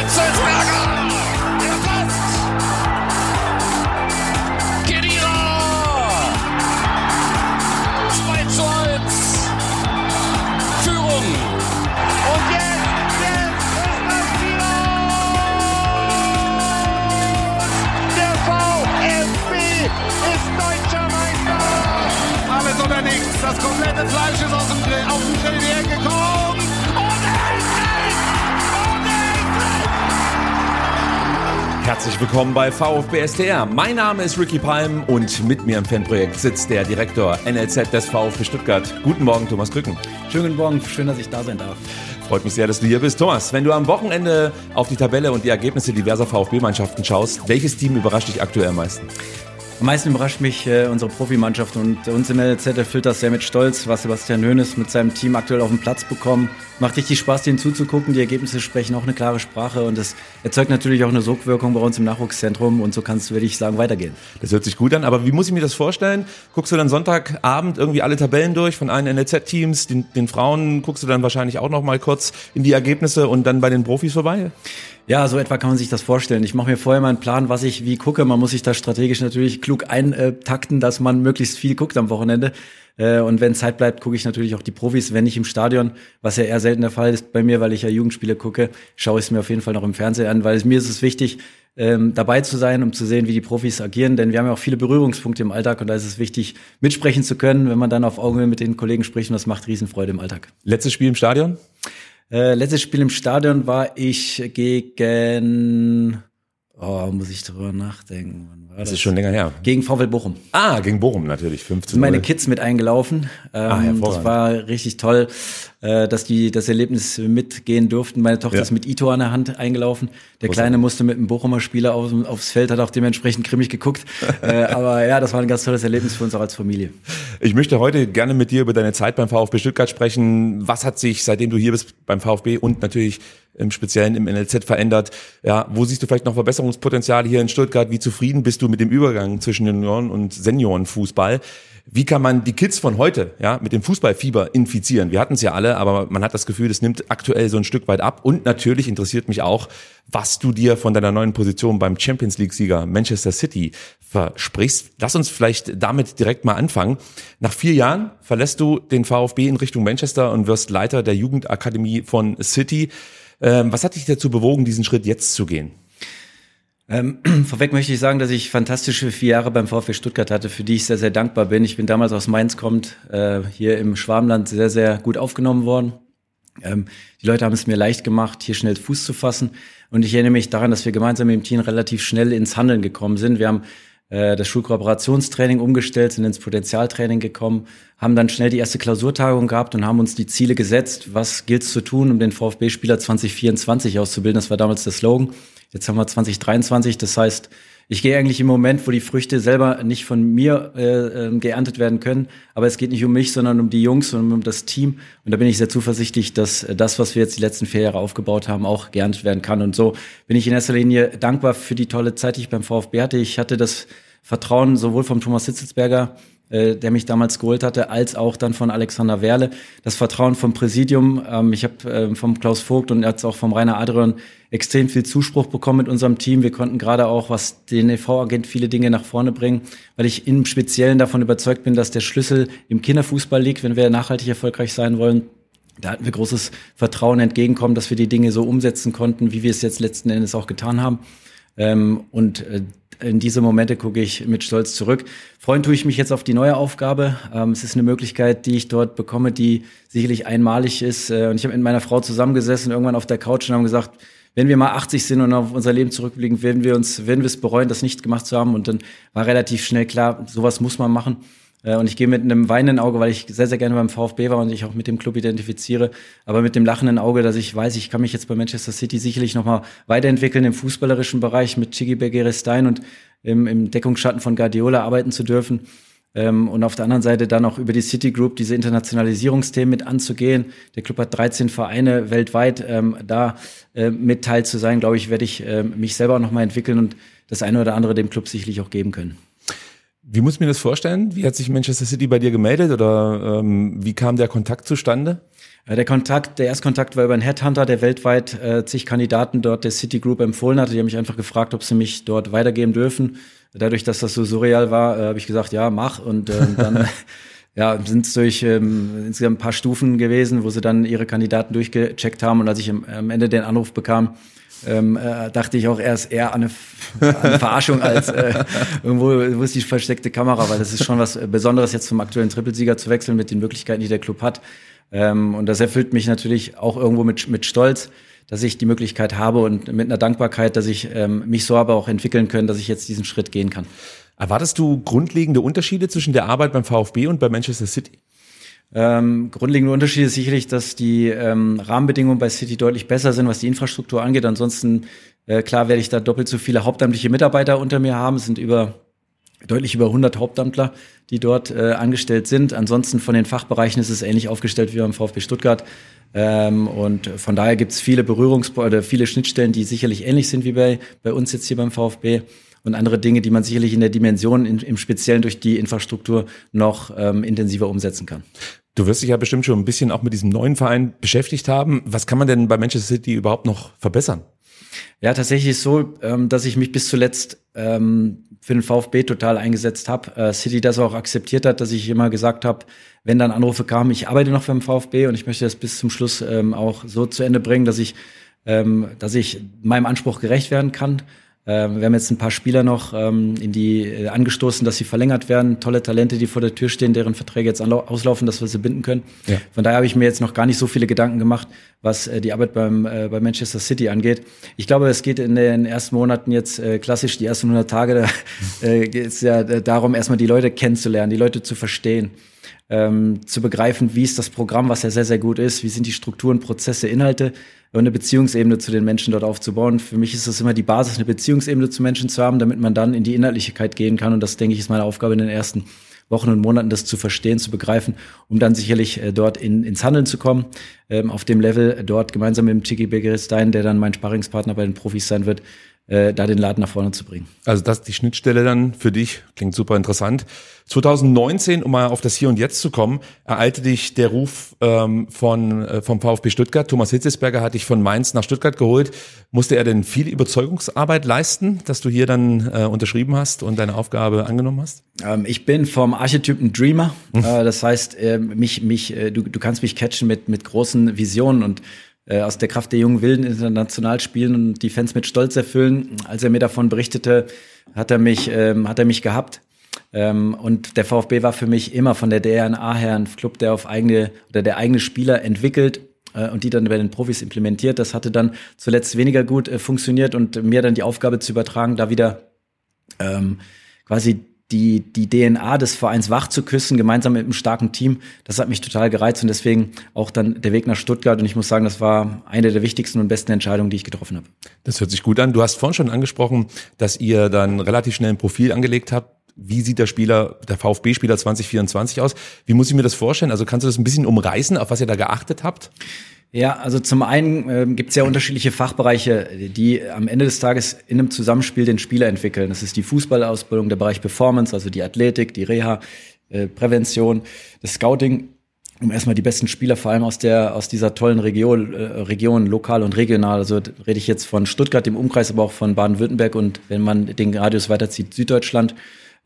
Hitzelsberger! Der passt! Kedira! 2 zu 1! Führung! Und jetzt, das! Der VfB ist deutscher Meister! Alles oder. Das komplette Fleisch ist aus dem Grill, auf den Grill hergekommen. Und Herzlich willkommen bei VfB STR. Mein Name ist Ricky Palm und mit mir im Fanprojekt sitzt der Direktor NLZ des VfB Stuttgart. Guten Morgen, Thomas Krücken. Schönen guten Morgen, schön, dass ich da sein darf. Freut mich sehr, dass du hier bist. Thomas, wenn du am Wochenende auf die Tabelle und die Ergebnisse diverser VfB-Mannschaften schaust, welches Team überrascht dich aktuell am meisten? Am meisten überrascht mich äh, unsere Profimannschaft und uns im LZ erfüllt das sehr mit Stolz, was Sebastian Hoeneß mit seinem Team aktuell auf den Platz bekommen. Macht richtig Spaß, denen zuzugucken. Die Ergebnisse sprechen auch eine klare Sprache und es erzeugt natürlich auch eine Sogwirkung bei uns im Nachwuchszentrum und so kann es, würde ich sagen, weitergehen. Das hört sich gut an, aber wie muss ich mir das vorstellen? Guckst du dann Sonntagabend irgendwie alle Tabellen durch von allen NLZ-Teams, den, den Frauen guckst du dann wahrscheinlich auch noch mal kurz in die Ergebnisse und dann bei den Profis vorbei? Ja, so etwa kann man sich das vorstellen. Ich mache mir vorher mal einen Plan, was ich wie gucke. Man muss sich da strategisch natürlich klug eintakten, dass man möglichst viel guckt am Wochenende. Äh, Und wenn Zeit bleibt, gucke ich natürlich auch die Profis, wenn nicht im Stadion, was ja eher selten der Fall ist bei mir, weil ich ja Jugendspiele gucke, schaue ich es mir auf jeden Fall noch im Fernsehen an, weil mir ist es wichtig, ähm, dabei zu sein, um zu sehen, wie die Profis agieren, denn wir haben ja auch viele Berührungspunkte im Alltag und da ist es wichtig, mitsprechen zu können, wenn man dann auf Augenhöhe mit den Kollegen spricht und das macht Riesenfreude im Alltag. Letztes Spiel im Stadion? Äh, letztes Spiel im Stadion war ich gegen, oh, muss ich drüber nachdenken. War Das ist schon länger her. Gegen VfL Bochum. Ah, gegen Bochum natürlich, 15 sind meine Kids mit eingelaufen. Ähm, Ah, hervorragend. das war richtig toll, äh, dass die das Erlebnis mitgehen durften. Meine Tochter Ja. ist mit Ito an der Hand eingelaufen. Der Kleine musste mit einem Bochumer Spieler auf, aufs Feld, hat auch dementsprechend grimmig geguckt. äh, aber ja, das war ein ganz tolles Erlebnis für uns auch als Familie. Ich möchte heute gerne mit dir über deine Zeit beim VfB Stuttgart sprechen. Was hat sich, seitdem du hier bist beim VfB und natürlich im Speziellen im NLZ verändert? Ja, wo siehst du vielleicht noch Verbesserungspotenzial hier in Stuttgart? Wie zufrieden bist du mit dem Übergang zwischen Junioren und Seniorenfußball? Wie kann man die Kids von heute ja, mit dem Fußballfieber infizieren? Wir hatten es ja alle, aber man hat das Gefühl, es nimmt aktuell so ein Stück weit ab. Und natürlich interessiert mich auch, was du dir von deiner neuen Position beim Champions League-Sieger Manchester City versprichst. Lass uns vielleicht damit direkt mal anfangen. Nach vier Jahren verlässt du den VfB in Richtung Manchester und wirst Leiter der Jugendakademie von City. Ähm, was hat dich dazu bewogen, diesen Schritt jetzt zu gehen? Ähm, vorweg möchte ich sagen, dass ich fantastische vier Jahre beim VfB Stuttgart hatte, für die ich sehr, sehr dankbar bin. Ich bin damals aus Mainz kommt, äh, hier im Schwarmland sehr, sehr gut aufgenommen worden. Ähm, die Leute haben es mir leicht gemacht, hier schnell Fuß zu fassen. Und ich erinnere mich daran, dass wir gemeinsam mit dem Team relativ schnell ins Handeln gekommen sind. Wir haben äh, das Schulkooperationstraining umgestellt, sind ins Potenzialtraining gekommen, haben dann schnell die erste Klausurtagung gehabt und haben uns die Ziele gesetzt. Was gilt es zu tun, um den VfB-Spieler 2024 auszubilden? Das war damals der Slogan. Jetzt haben wir 2023, das heißt, ich gehe eigentlich im Moment, wo die Früchte selber nicht von mir äh, äh, geerntet werden können, aber es geht nicht um mich, sondern um die Jungs und um das Team. Und da bin ich sehr zuversichtlich, dass äh, das, was wir jetzt die letzten vier Jahre aufgebaut haben, auch geerntet werden kann. Und so bin ich in erster Linie dankbar für die tolle Zeit, die ich beim VfB hatte. Ich hatte das Vertrauen sowohl vom Thomas Hitzelsberger, äh, der mich damals geholt hatte, als auch dann von Alexander Werle. Das Vertrauen vom Präsidium. Ähm, ich habe äh, vom Klaus Vogt und jetzt auch vom Rainer Adrian extrem viel Zuspruch bekommen mit unserem Team. Wir konnten gerade auch, was den EV-Agent viele Dinge nach vorne bringen, weil ich im Speziellen davon überzeugt bin, dass der Schlüssel im Kinderfußball liegt, wenn wir nachhaltig erfolgreich sein wollen. Da hatten wir großes Vertrauen entgegenkommen, dass wir die Dinge so umsetzen konnten, wie wir es jetzt letzten Endes auch getan haben. Ähm, und äh, in diese Momente gucke ich mit Stolz zurück. Freuen tue ich mich jetzt auf die neue Aufgabe. Ähm, es ist eine Möglichkeit, die ich dort bekomme, die sicherlich einmalig ist. Äh, und ich habe mit meiner Frau zusammengesessen, irgendwann auf der Couch und haben gesagt, wenn wir mal 80 sind und auf unser Leben zurückblicken, werden wir uns, werden wir es bereuen, das nicht gemacht zu haben. Und dann war relativ schnell klar, sowas muss man machen. Äh, und ich gehe mit einem weinenden Auge, weil ich sehr, sehr gerne beim VfB war und ich auch mit dem Club identifiziere, aber mit dem lachenden Auge, dass ich weiß, ich kann mich jetzt bei Manchester City sicherlich nochmal weiterentwickeln im fußballerischen Bereich mit Chigi Begerestein und im, im Deckungsschatten von Guardiola arbeiten zu dürfen. Ähm, und auf der anderen Seite dann auch über die City Group diese Internationalisierungsthemen mit anzugehen. Der Club hat 13 Vereine weltweit. Ähm, da äh, mit teil zu sein, glaube ich, werde ich äh, mich selber nochmal entwickeln und das eine oder andere dem Club sicherlich auch geben können. Wie muss ich mir das vorstellen? Wie hat sich Manchester City bei dir gemeldet oder ähm, wie kam der Kontakt zustande? Äh, der Kontakt, der Erstkontakt war über einen Headhunter, der weltweit äh, zig Kandidaten dort der City Group empfohlen hatte. Die haben mich einfach gefragt, ob sie mich dort weitergeben dürfen. Dadurch, dass das so surreal war, äh, habe ich gesagt, ja, mach. Und äh, dann ja, sind es durch ähm, insgesamt ein paar Stufen gewesen, wo sie dann ihre Kandidaten durchgecheckt haben. Und als ich am, am Ende den Anruf bekam, ähm, äh, dachte ich auch erst eher an eine, an eine Verarschung als äh, irgendwo wo ist die versteckte Kamera, weil das ist schon was Besonderes, jetzt zum aktuellen Trippelsieger zu wechseln mit den Möglichkeiten, die der Club hat. Ähm, und das erfüllt mich natürlich auch irgendwo mit, mit Stolz, dass ich die Möglichkeit habe und mit einer Dankbarkeit, dass ich ähm, mich so aber auch entwickeln können, dass ich jetzt diesen Schritt gehen kann. Erwartest du grundlegende Unterschiede zwischen der Arbeit beim VfB und bei Manchester City? Ähm, grundlegende Unterschied ist sicherlich, dass die ähm, Rahmenbedingungen bei City deutlich besser sind, was die Infrastruktur angeht. Ansonsten, äh, klar, werde ich da doppelt so viele hauptamtliche Mitarbeiter unter mir haben. Es sind über deutlich über 100 Hauptamtler, die dort äh, angestellt sind. Ansonsten von den Fachbereichen ist es ähnlich aufgestellt wie beim VfB Stuttgart. Ähm, und von daher gibt es viele Berührungs- oder viele Schnittstellen, die sicherlich ähnlich sind wie bei, bei uns jetzt hier beim VfB und andere Dinge, die man sicherlich in der Dimension in, im Speziellen durch die Infrastruktur noch ähm, intensiver umsetzen kann. Du wirst dich ja bestimmt schon ein bisschen auch mit diesem neuen Verein beschäftigt haben. Was kann man denn bei Manchester City überhaupt noch verbessern? Ja, tatsächlich ist so, ähm, dass ich mich bis zuletzt ähm, für den VfB total eingesetzt habe. Äh, City das auch akzeptiert hat, dass ich immer gesagt habe, wenn dann Anrufe kamen, ich arbeite noch für den VfB und ich möchte das bis zum Schluss ähm, auch so zu Ende bringen, dass ich, dass ich meinem Anspruch gerecht werden kann. Ähm, wir haben jetzt ein paar Spieler noch ähm, in die äh, angestoßen, dass sie verlängert werden. Tolle Talente, die vor der Tür stehen, deren Verträge jetzt auslaufen, dass wir sie binden können. Ja. Von daher habe ich mir jetzt noch gar nicht so viele Gedanken gemacht, was äh, die Arbeit beim, äh, bei Manchester City angeht. Ich glaube, es geht in den ersten Monaten jetzt äh, klassisch, die ersten 100 Tage, da äh, geht es ja darum, erstmal die Leute kennenzulernen, die Leute zu verstehen. Ähm, zu begreifen, wie ist das Programm, was ja sehr, sehr gut ist, wie sind die Strukturen, Prozesse, Inhalte eine Beziehungsebene zu den Menschen dort aufzubauen. Für mich ist das immer die Basis, eine Beziehungsebene zu Menschen zu haben, damit man dann in die Inhaltlichkeit gehen kann. Und das, denke ich, ist meine Aufgabe in den ersten Wochen und Monaten, das zu verstehen, zu begreifen, um dann sicherlich äh, dort in, ins Handeln zu kommen. Ähm, auf dem Level äh, dort gemeinsam mit dem Chiki Begerstein, der dann mein Sparringspartner bei den Profis sein wird, äh, da den Laden nach vorne zu bringen. Also das die Schnittstelle dann für dich klingt super interessant. 2019, um mal auf das Hier und Jetzt zu kommen, ereilte dich der Ruf ähm, von äh, vom VfB Stuttgart. Thomas Hitzesberger hat dich von Mainz nach Stuttgart geholt. Musste er denn viel Überzeugungsarbeit leisten, dass du hier dann äh, unterschrieben hast und deine Aufgabe angenommen hast? Ähm, ich bin vom Archetypen Dreamer. Hm. Äh, das heißt, äh, mich mich äh, du, du kannst mich catchen mit mit großen Visionen und äh, aus der Kraft der jungen Wilden international spielen und die Fans mit Stolz erfüllen. Als er mir davon berichtete, hat er mich, ähm, hat er mich gehabt. Ähm, und der VfB war für mich immer von der DNA her ein Club, der auf eigene oder der eigene Spieler entwickelt äh, und die dann bei den Profis implementiert. Das hatte dann zuletzt weniger gut äh, funktioniert und mir dann die Aufgabe zu übertragen, da wieder ähm, quasi die, die DNA des Vereins wach zu küssen, gemeinsam mit einem starken Team, das hat mich total gereizt und deswegen auch dann der Weg nach Stuttgart. Und ich muss sagen, das war eine der wichtigsten und besten Entscheidungen, die ich getroffen habe. Das hört sich gut an. Du hast vorhin schon angesprochen, dass ihr dann relativ schnell ein Profil angelegt habt. Wie sieht der Spieler, der VfB-Spieler 2024 aus? Wie muss ich mir das vorstellen? Also kannst du das ein bisschen umreißen, auf was ihr da geachtet habt? Ja, also zum einen äh, gibt es ja unterschiedliche Fachbereiche, die am Ende des Tages in einem Zusammenspiel den Spieler entwickeln. Das ist die Fußballausbildung, der Bereich Performance, also die Athletik, die Reha, äh, Prävention, das Scouting, um erstmal die besten Spieler vor allem aus der aus dieser tollen Region, äh, Region lokal und regional. Also rede ich jetzt von Stuttgart, dem Umkreis, aber auch von Baden-Württemberg und wenn man den Radius weiterzieht, Süddeutschland.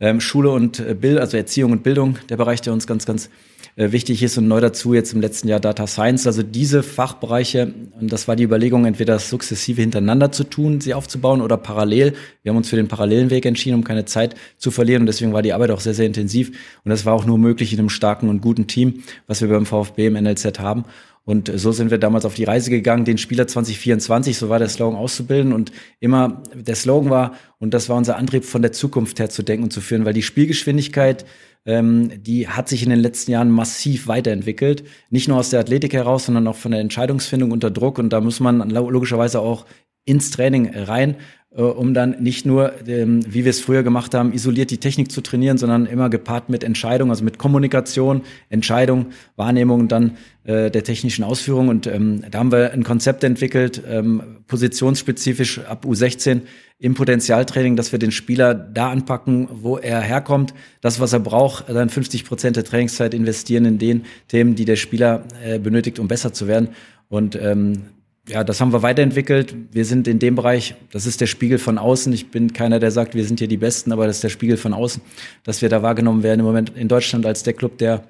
Ähm, Schule und äh, Bild, also Erziehung und Bildung, der Bereich, der uns ganz, ganz äh, wichtig ist und neu dazu jetzt im letzten Jahr Data Science. Also diese Fachbereiche, und das war die Überlegung, entweder sukzessive hintereinander zu tun, sie aufzubauen oder parallel. Wir haben uns für den parallelen Weg entschieden, um keine Zeit zu verlieren und deswegen war die Arbeit auch sehr, sehr intensiv und das war auch nur möglich in einem starken und guten Team, was wir beim VfB im NLZ haben. Und so sind wir damals auf die Reise gegangen, den Spieler 2024, so war der Slogan auszubilden. Und immer der Slogan war, und das war unser Antrieb, von der Zukunft her zu denken und zu führen, weil die Spielgeschwindigkeit ähm, die hat sich in den letzten Jahren massiv weiterentwickelt. Nicht nur aus der Athletik heraus, sondern auch von der Entscheidungsfindung unter Druck. Und da muss man logischerweise auch ins Training rein, um dann nicht nur, ähm, wie wir es früher gemacht haben, isoliert die Technik zu trainieren, sondern immer gepaart mit Entscheidung, also mit Kommunikation, Entscheidung, Wahrnehmung dann äh, der technischen Ausführung. Und ähm, da haben wir ein Konzept entwickelt, ähm, positionsspezifisch ab U16 im Potenzialtraining, dass wir den Spieler da anpacken, wo er herkommt, das, was er braucht, dann 50 Prozent der Trainingszeit investieren in den Themen, die der Spieler äh, benötigt, um besser zu werden. Und ähm, ja, das haben wir weiterentwickelt. Wir sind in dem Bereich, das ist der Spiegel von außen. Ich bin keiner, der sagt, wir sind hier die Besten, aber das ist der Spiegel von außen, dass wir da wahrgenommen werden im Moment in Deutschland als der Club, der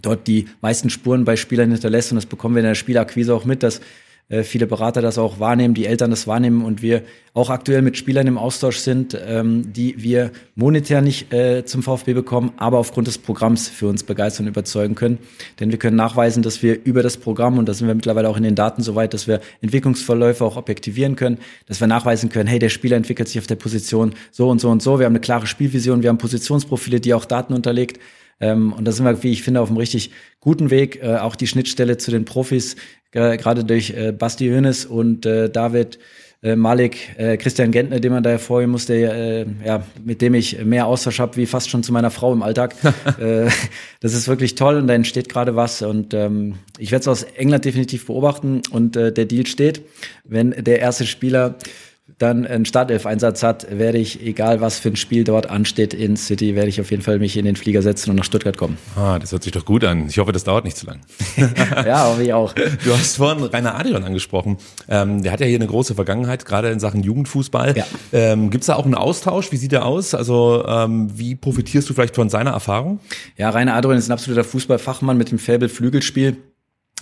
dort die meisten Spuren bei Spielern hinterlässt. Und das bekommen wir in der Spielakquise auch mit, dass äh, viele Berater das auch wahrnehmen, die Eltern das wahrnehmen und wir auch aktuell mit Spielern im Austausch sind, ähm, die wir monetär nicht äh, zum VfB bekommen, aber aufgrund des Programms für uns begeistern und überzeugen können. Denn wir können nachweisen, dass wir über das Programm, und da sind wir mittlerweile auch in den Daten so weit, dass wir Entwicklungsverläufe auch objektivieren können, dass wir nachweisen können, hey, der Spieler entwickelt sich auf der Position so und so und so. Wir haben eine klare Spielvision, wir haben Positionsprofile, die auch Daten unterlegt. Ähm, und da sind wir, wie ich finde, auf einem richtig guten Weg. Äh, auch die Schnittstelle zu den Profis, äh, gerade durch äh, Basti Hönes und äh, David äh, Malik, äh, Christian Gentner, den man da hervorheben muss, der, äh, ja, mit dem ich mehr Austausch habe, wie fast schon zu meiner Frau im Alltag. äh, das ist wirklich toll und da entsteht gerade was. Und ähm, ich werde es aus England definitiv beobachten und äh, der Deal steht. Wenn der erste Spieler dann einen Startelf-Einsatz hat, werde ich, egal was für ein Spiel dort ansteht in City, werde ich auf jeden Fall mich in den Flieger setzen und nach Stuttgart kommen. Ah, das hört sich doch gut an. Ich hoffe, das dauert nicht zu lang. ja, hoffe ich auch. Du hast vorhin Rainer Adrian angesprochen. Ähm, der hat ja hier eine große Vergangenheit, gerade in Sachen Jugendfußball. Ja. Ähm, Gibt es da auch einen Austausch? Wie sieht der aus? Also ähm, wie profitierst du vielleicht von seiner Erfahrung? Ja, Rainer Adrian ist ein absoluter Fußballfachmann mit dem Faible Flügelspiel.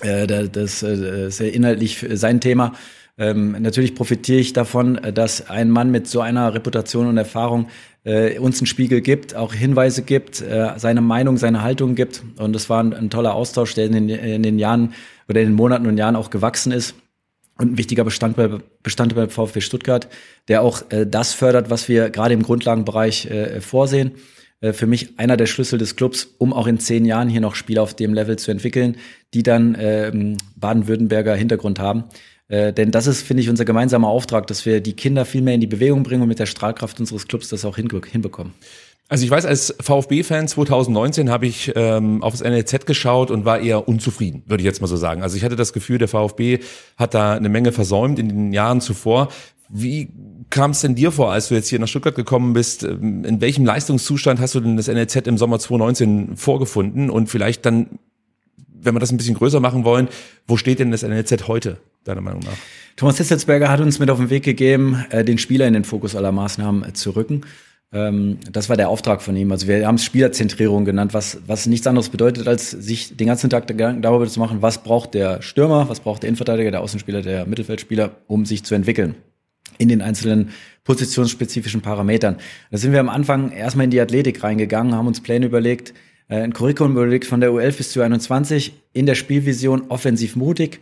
Äh, das äh, ist ja inhaltlich sein Thema. Ähm, natürlich profitiere ich davon, äh, dass ein Mann mit so einer Reputation und Erfahrung äh, uns einen Spiegel gibt, auch Hinweise gibt, äh, seine Meinung, seine Haltung gibt. Und das war ein, ein toller Austausch, der in den, in den Jahren oder in den Monaten und Jahren auch gewachsen ist und ein wichtiger Bestandteil, Bestandteil beim VfB Stuttgart, der auch äh, das fördert, was wir gerade im Grundlagenbereich äh, vorsehen. Äh, für mich einer der Schlüssel des Clubs, um auch in zehn Jahren hier noch Spieler auf dem Level zu entwickeln, die dann ähm, Baden-Württemberger Hintergrund haben. Äh, denn das ist, finde ich, unser gemeinsamer Auftrag, dass wir die Kinder viel mehr in die Bewegung bringen und mit der Strahlkraft unseres Clubs das auch hinbekommen. Also ich weiß, als VfB-Fan 2019 habe ich ähm, aufs NLZ geschaut und war eher unzufrieden, würde ich jetzt mal so sagen. Also ich hatte das Gefühl, der VfB hat da eine Menge versäumt in den Jahren zuvor. Wie kam es denn dir vor, als du jetzt hier nach Stuttgart gekommen bist? Ähm, in welchem Leistungszustand hast du denn das NLZ im Sommer 2019 vorgefunden? Und vielleicht dann, wenn wir das ein bisschen größer machen wollen, wo steht denn das NLZ heute? Deiner Meinung nach? Thomas Hitzelsberger hat uns mit auf den Weg gegeben, äh, den Spieler in den Fokus aller Maßnahmen äh, zu rücken. Ähm, das war der Auftrag von ihm. Also wir haben es Spielerzentrierung genannt, was, was nichts anderes bedeutet, als sich den ganzen Tag darüber zu machen, was braucht der Stürmer, was braucht der Innenverteidiger, der Außenspieler, der Mittelfeldspieler, um sich zu entwickeln in den einzelnen positionsspezifischen Parametern. Da sind wir am Anfang erstmal in die Athletik reingegangen, haben uns Pläne überlegt, äh, ein Curriculum überlegt von der U11 bis zu 21 in der Spielvision offensiv mutig,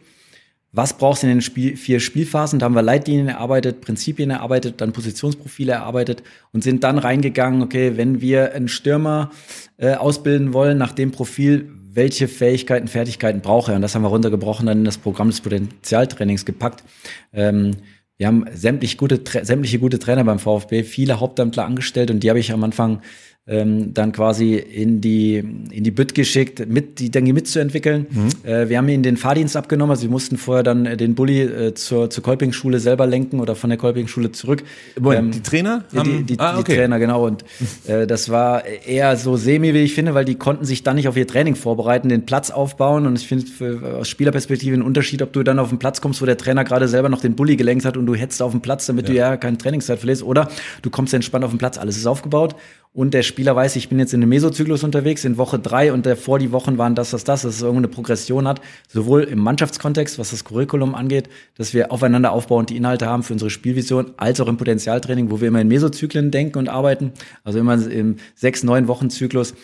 was brauchst du in den Spiel, vier Spielphasen? Da haben wir Leitlinien erarbeitet, Prinzipien erarbeitet, dann Positionsprofile erarbeitet und sind dann reingegangen, okay, wenn wir einen Stürmer äh, ausbilden wollen nach dem Profil, welche Fähigkeiten, Fertigkeiten braucht er? Und das haben wir runtergebrochen, dann in das Programm des Potenzialtrainings gepackt. Ähm, wir haben sämtliche gute, sämtliche gute Trainer beim VfB, viele Hauptamtler angestellt und die habe ich am Anfang ähm, dann quasi in die, in die Bütt geschickt, mit, die Dengue mitzuentwickeln. Mhm. Äh, wir haben ihnen den Fahrdienst abgenommen, also sie mussten vorher dann äh, den Bulli äh, zur, zur Kolping-Schule selber lenken oder von der Kolping-Schule zurück. Ähm, die Trainer? Ja, die, die, ah, okay. die Trainer, genau. Und äh, das war eher so semi, wie ich finde, weil die konnten sich dann nicht auf ihr Training vorbereiten, den Platz aufbauen. Und ich finde aus Spielerperspektive ein Unterschied, ob du dann auf den Platz kommst, wo der Trainer gerade selber noch den Bulli gelenkt hat und du hetzt auf den Platz, damit ja. du ja keine Trainingszeit verlierst. Oder du kommst entspannt auf den Platz, alles ist aufgebaut und der Spieler weiß, ich bin jetzt in einem Mesozyklus unterwegs, in Woche drei und davor die Wochen waren das, das, das, dass es irgendeine Progression hat, sowohl im Mannschaftskontext, was das Curriculum angeht, dass wir aufeinander aufbauend die Inhalte haben für unsere Spielvision, als auch im Potenzialtraining, wo wir immer in Mesozyklen denken und arbeiten, also immer im sechs, neun Wochen Zyklus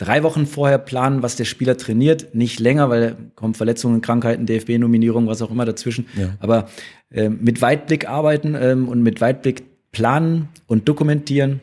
drei Wochen vorher planen, was der Spieler trainiert, nicht länger, weil kommen Verletzungen, Krankheiten, DFB-Nominierung, was auch immer dazwischen. Ja. Aber äh, mit Weitblick arbeiten ähm, und mit Weitblick planen und dokumentieren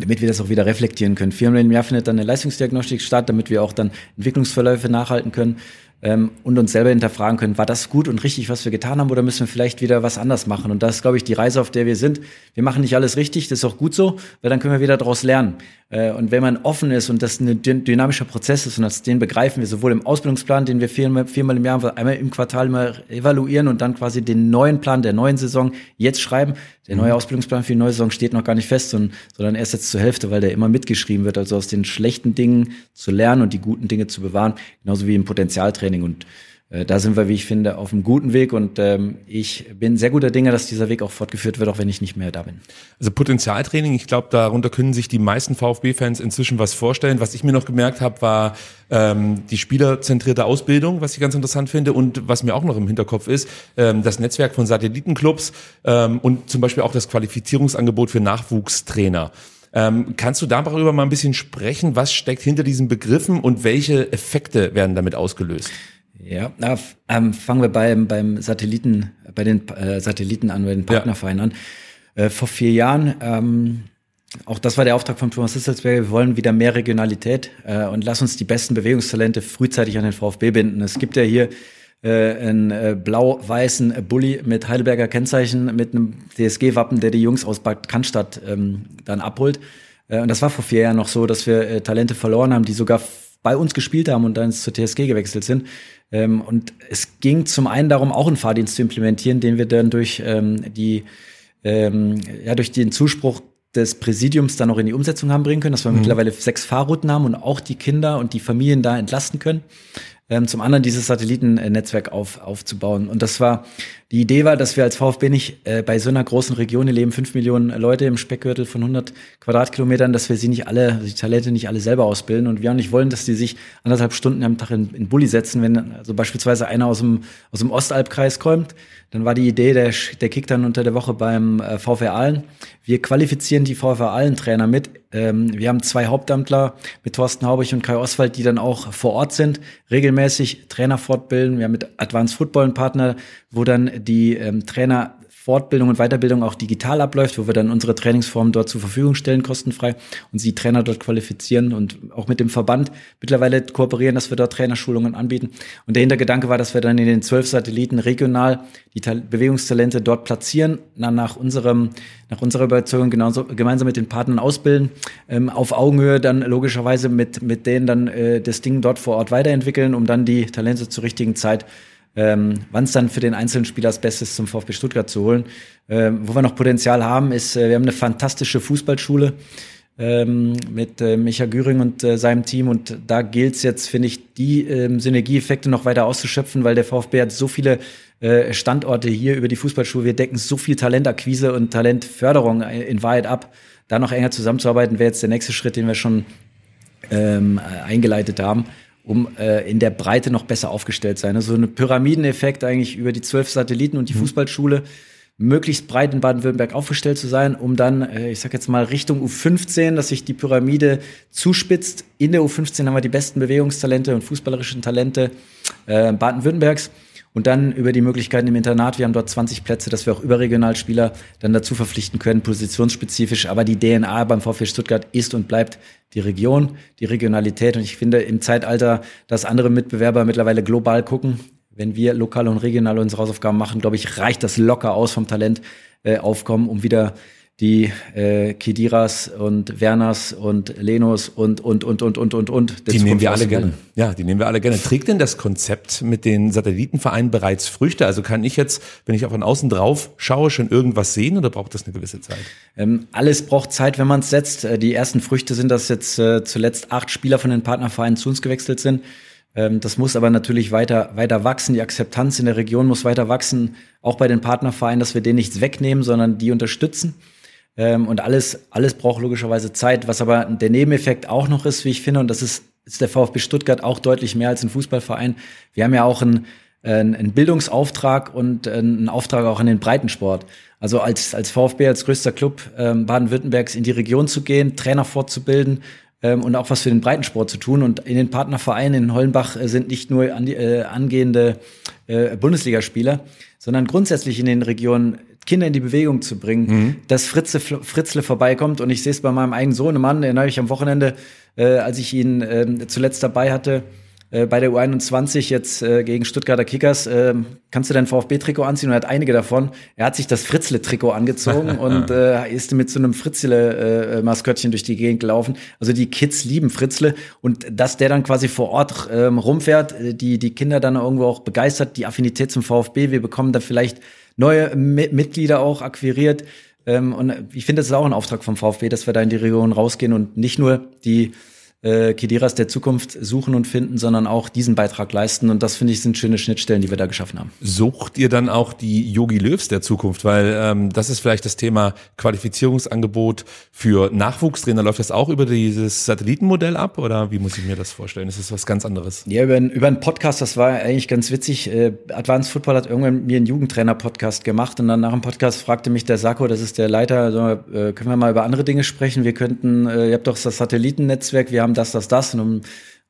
damit wir das auch wieder reflektieren können. Viermal im Jahr findet dann eine Leistungsdiagnostik statt, damit wir auch dann Entwicklungsverläufe nachhalten können ähm, und uns selber hinterfragen können, war das gut und richtig, was wir getan haben, oder müssen wir vielleicht wieder was anders machen? Und das ist, glaube ich, die Reise, auf der wir sind. Wir machen nicht alles richtig, das ist auch gut so, weil dann können wir wieder daraus lernen. Äh, und wenn man offen ist und das ein dynamischer Prozess ist und das, den begreifen wir sowohl im Ausbildungsplan, den wir viermal, viermal im Jahr, einmal im Quartal mal evaluieren und dann quasi den neuen Plan der neuen Saison jetzt schreiben. Der neue mhm. Ausbildungsplan für die neue Saison steht noch gar nicht fest, sondern erst jetzt zur Hälfte, weil der immer mitgeschrieben wird. Also aus den schlechten Dingen zu lernen und die guten Dinge zu bewahren, genauso wie im Potenzialtraining. Und da sind wir, wie ich finde, auf einem guten Weg und ähm, ich bin sehr guter Dinge, dass dieser Weg auch fortgeführt wird, auch wenn ich nicht mehr da bin. Also Potenzialtraining, ich glaube, darunter können sich die meisten VfB-Fans inzwischen was vorstellen. Was ich mir noch gemerkt habe, war ähm, die spielerzentrierte Ausbildung, was ich ganz interessant finde und was mir auch noch im Hinterkopf ist, ähm, das Netzwerk von Satellitenclubs ähm, und zum Beispiel auch das Qualifizierungsangebot für Nachwuchstrainer. Ähm, kannst du darüber mal ein bisschen sprechen? Was steckt hinter diesen Begriffen und welche Effekte werden damit ausgelöst? Ja, na, ähm, fangen wir beim, beim Satelliten, bei den äh, Satelliten an, bei den Partnervereinen ja. Äh, vor vier Jahren, ähm, auch das war der Auftrag von Thomas Hitzelsberger, wir wollen wieder mehr Regionalität äh, und lass uns die besten Bewegungstalente frühzeitig an den VfB binden. Es gibt ja hier äh, einen äh, blau-weißen Bulli mit Heidelberger Kennzeichen, mit einem DSG-Wappen, der die Jungs aus Bad Cannstatt ähm, dann abholt. Äh, und das war vor vier Jahren noch so, dass wir äh, Talente verloren haben, die sogar bei uns gespielt haben und dann zur TSG gewechselt sind. Ähm, und es ging zum einen darum, auch einen Fahrdienst zu implementieren, den wir dann durch ähm, die ähm, ja durch den Zuspruch des Präsidiums dann noch in die Umsetzung haben bringen können, dass wir mhm. mittlerweile sechs Fahrrouten haben und auch die Kinder und die Familien da entlasten können ähm, zum anderen dieses Satellitennetzwerk auf, aufzubauen. Und das war, die Idee war, dass wir als VfB nicht äh, bei so einer großen Region, hier leben fünf Millionen Leute im Speckgürtel von 100 Quadratkilometern, dass wir sie nicht alle, die Talente nicht alle selber ausbilden. Und wir auch nicht wollen, dass die sich anderthalb Stunden am Tag in, in Bulli setzen, wenn also beispielsweise einer aus dem, aus dem Ostalbkreis kommt. Dann war die Idee, der, der kickt dann unter der Woche beim äh, VfR Aalen. Wir qualifizieren die VfR Aalen Trainer mit ähm, wir haben zwei Hauptamtler mit Thorsten Haubich und Kai Oswald, die dann auch vor Ort sind, regelmäßig Trainer fortbilden. Wir haben mit Advanced Football einen Partner, wo dann die ähm, Trainer Fortbildung und Weiterbildung auch digital abläuft, wo wir dann unsere Trainingsformen dort zur Verfügung stellen, kostenfrei und sie Trainer dort qualifizieren und auch mit dem Verband mittlerweile kooperieren, dass wir dort Trainerschulungen anbieten. Und der Hintergedanke war, dass wir dann in den zwölf Satelliten regional die Ta Bewegungstalente dort platzieren, dann nach unserem, nach unserer Überzeugung genauso, gemeinsam mit den Partnern ausbilden, ähm, auf Augenhöhe dann logischerweise mit, mit denen dann äh, das Ding dort vor Ort weiterentwickeln, um dann die Talente zur richtigen Zeit ähm, wann es dann für den einzelnen Spieler das Beste ist, zum VfB Stuttgart zu holen. Ähm, wo wir noch Potenzial haben, ist, äh, wir haben eine fantastische Fußballschule ähm, mit äh, Micha Güring und äh, seinem Team und da gilt es jetzt, finde ich, die ähm, Synergieeffekte noch weiter auszuschöpfen, weil der VfB hat so viele äh, Standorte hier über die Fußballschule. Wir decken so viel Talentakquise und Talentförderung äh, in Wahrheit ab. Da noch enger zusammenzuarbeiten, wäre jetzt der nächste Schritt, den wir schon ähm, eingeleitet haben um äh, in der Breite noch besser aufgestellt sein. Also ein Pyramideneffekt eigentlich über die zwölf Satelliten und die mhm. Fußballschule möglichst breit in Baden-Württemberg aufgestellt zu sein, um dann, äh, ich sag jetzt mal Richtung U15, dass sich die Pyramide zuspitzt. In der U15 haben wir die besten Bewegungstalente und fußballerischen Talente äh, Baden-Württembergs und dann über die Möglichkeiten im Internat, wir haben dort 20 Plätze, dass wir auch Überregionalspieler dann dazu verpflichten können, positionsspezifisch. Aber die DNA beim VfB Stuttgart ist und bleibt die Region, die Regionalität. Und ich finde im Zeitalter, dass andere Mitbewerber mittlerweile global gucken, wenn wir lokal und regional unsere Hausaufgaben machen, glaube ich, reicht das locker aus vom Talent äh, aufkommen, um wieder die äh, Kidiras und Werners und Lenos und und und und und und und. Die nehmen wir alle gerne. Ja, die nehmen wir alle gerne. Trägt denn das Konzept mit den Satellitenvereinen bereits Früchte? Also kann ich jetzt, wenn ich auch von außen drauf schaue, schon irgendwas sehen oder braucht das eine gewisse Zeit? Ähm, alles braucht Zeit, wenn man es setzt. Äh, die ersten Früchte sind, dass jetzt äh, zuletzt acht Spieler von den Partnervereinen zu uns gewechselt sind. Ähm, das muss aber natürlich weiter, weiter wachsen. Die Akzeptanz in der Region muss weiter wachsen. Auch bei den Partnervereinen, dass wir denen nichts wegnehmen, sondern die unterstützen. Ähm, und alles, alles braucht logischerweise Zeit. Was aber der Nebeneffekt auch noch ist, wie ich finde, und das ist, ist der VfB Stuttgart auch deutlich mehr als ein Fußballverein. Wir haben ja auch einen, einen Bildungsauftrag und einen Auftrag auch in den Breitensport. Also als, als VfB, als größter Club ähm, Baden-Württembergs in die Region zu gehen, Trainer fortzubilden, ähm, und auch was für den Breitensport zu tun. Und in den Partnervereinen in Hollenbach äh, sind nicht nur äh, angehende äh, Bundesligaspieler, sondern grundsätzlich in den Regionen Kinder in die Bewegung zu bringen, mhm. dass Fritze, Fritzle vorbeikommt. Und ich sehe es bei meinem eigenen Sohn, Mann, den habe ich am Wochenende, äh, als ich ihn äh, zuletzt dabei hatte, äh, bei der U21 jetzt äh, gegen Stuttgarter Kickers, äh, kannst du dein VfB-Trikot anziehen? Und er hat einige davon. Er hat sich das Fritzle-Trikot angezogen und äh, ist mit so einem Fritzle-Maskottchen durch die Gegend gelaufen. Also die Kids lieben Fritzle und dass der dann quasi vor Ort ähm, rumfährt, äh, die, die Kinder dann irgendwo auch begeistert, die Affinität zum VfB. Wir bekommen da vielleicht neue Mi Mitglieder auch akquiriert. Ähm, und ich finde, das ist auch ein Auftrag vom VfB, dass wir da in die Region rausgehen und nicht nur die äh, Kediras der Zukunft suchen und finden, sondern auch diesen Beitrag leisten. Und das finde ich sind schöne Schnittstellen, die wir da geschaffen haben. Sucht ihr dann auch die Yogi Löws der Zukunft? Weil ähm, das ist vielleicht das Thema Qualifizierungsangebot für Nachwuchstrainer. Läuft das auch über dieses Satellitenmodell ab oder wie muss ich mir das vorstellen? Ist das was ganz anderes? Ja, über, über einen Podcast, das war eigentlich ganz witzig. Äh, Advanced Football hat irgendwann mir einen Jugendtrainer-Podcast gemacht und dann nach dem Podcast fragte mich der Sako, das ist der Leiter, also, äh, können wir mal über andere Dinge sprechen? Wir könnten, äh, ihr habt doch das Satellitennetzwerk, wir haben haben das, das, das. Und um,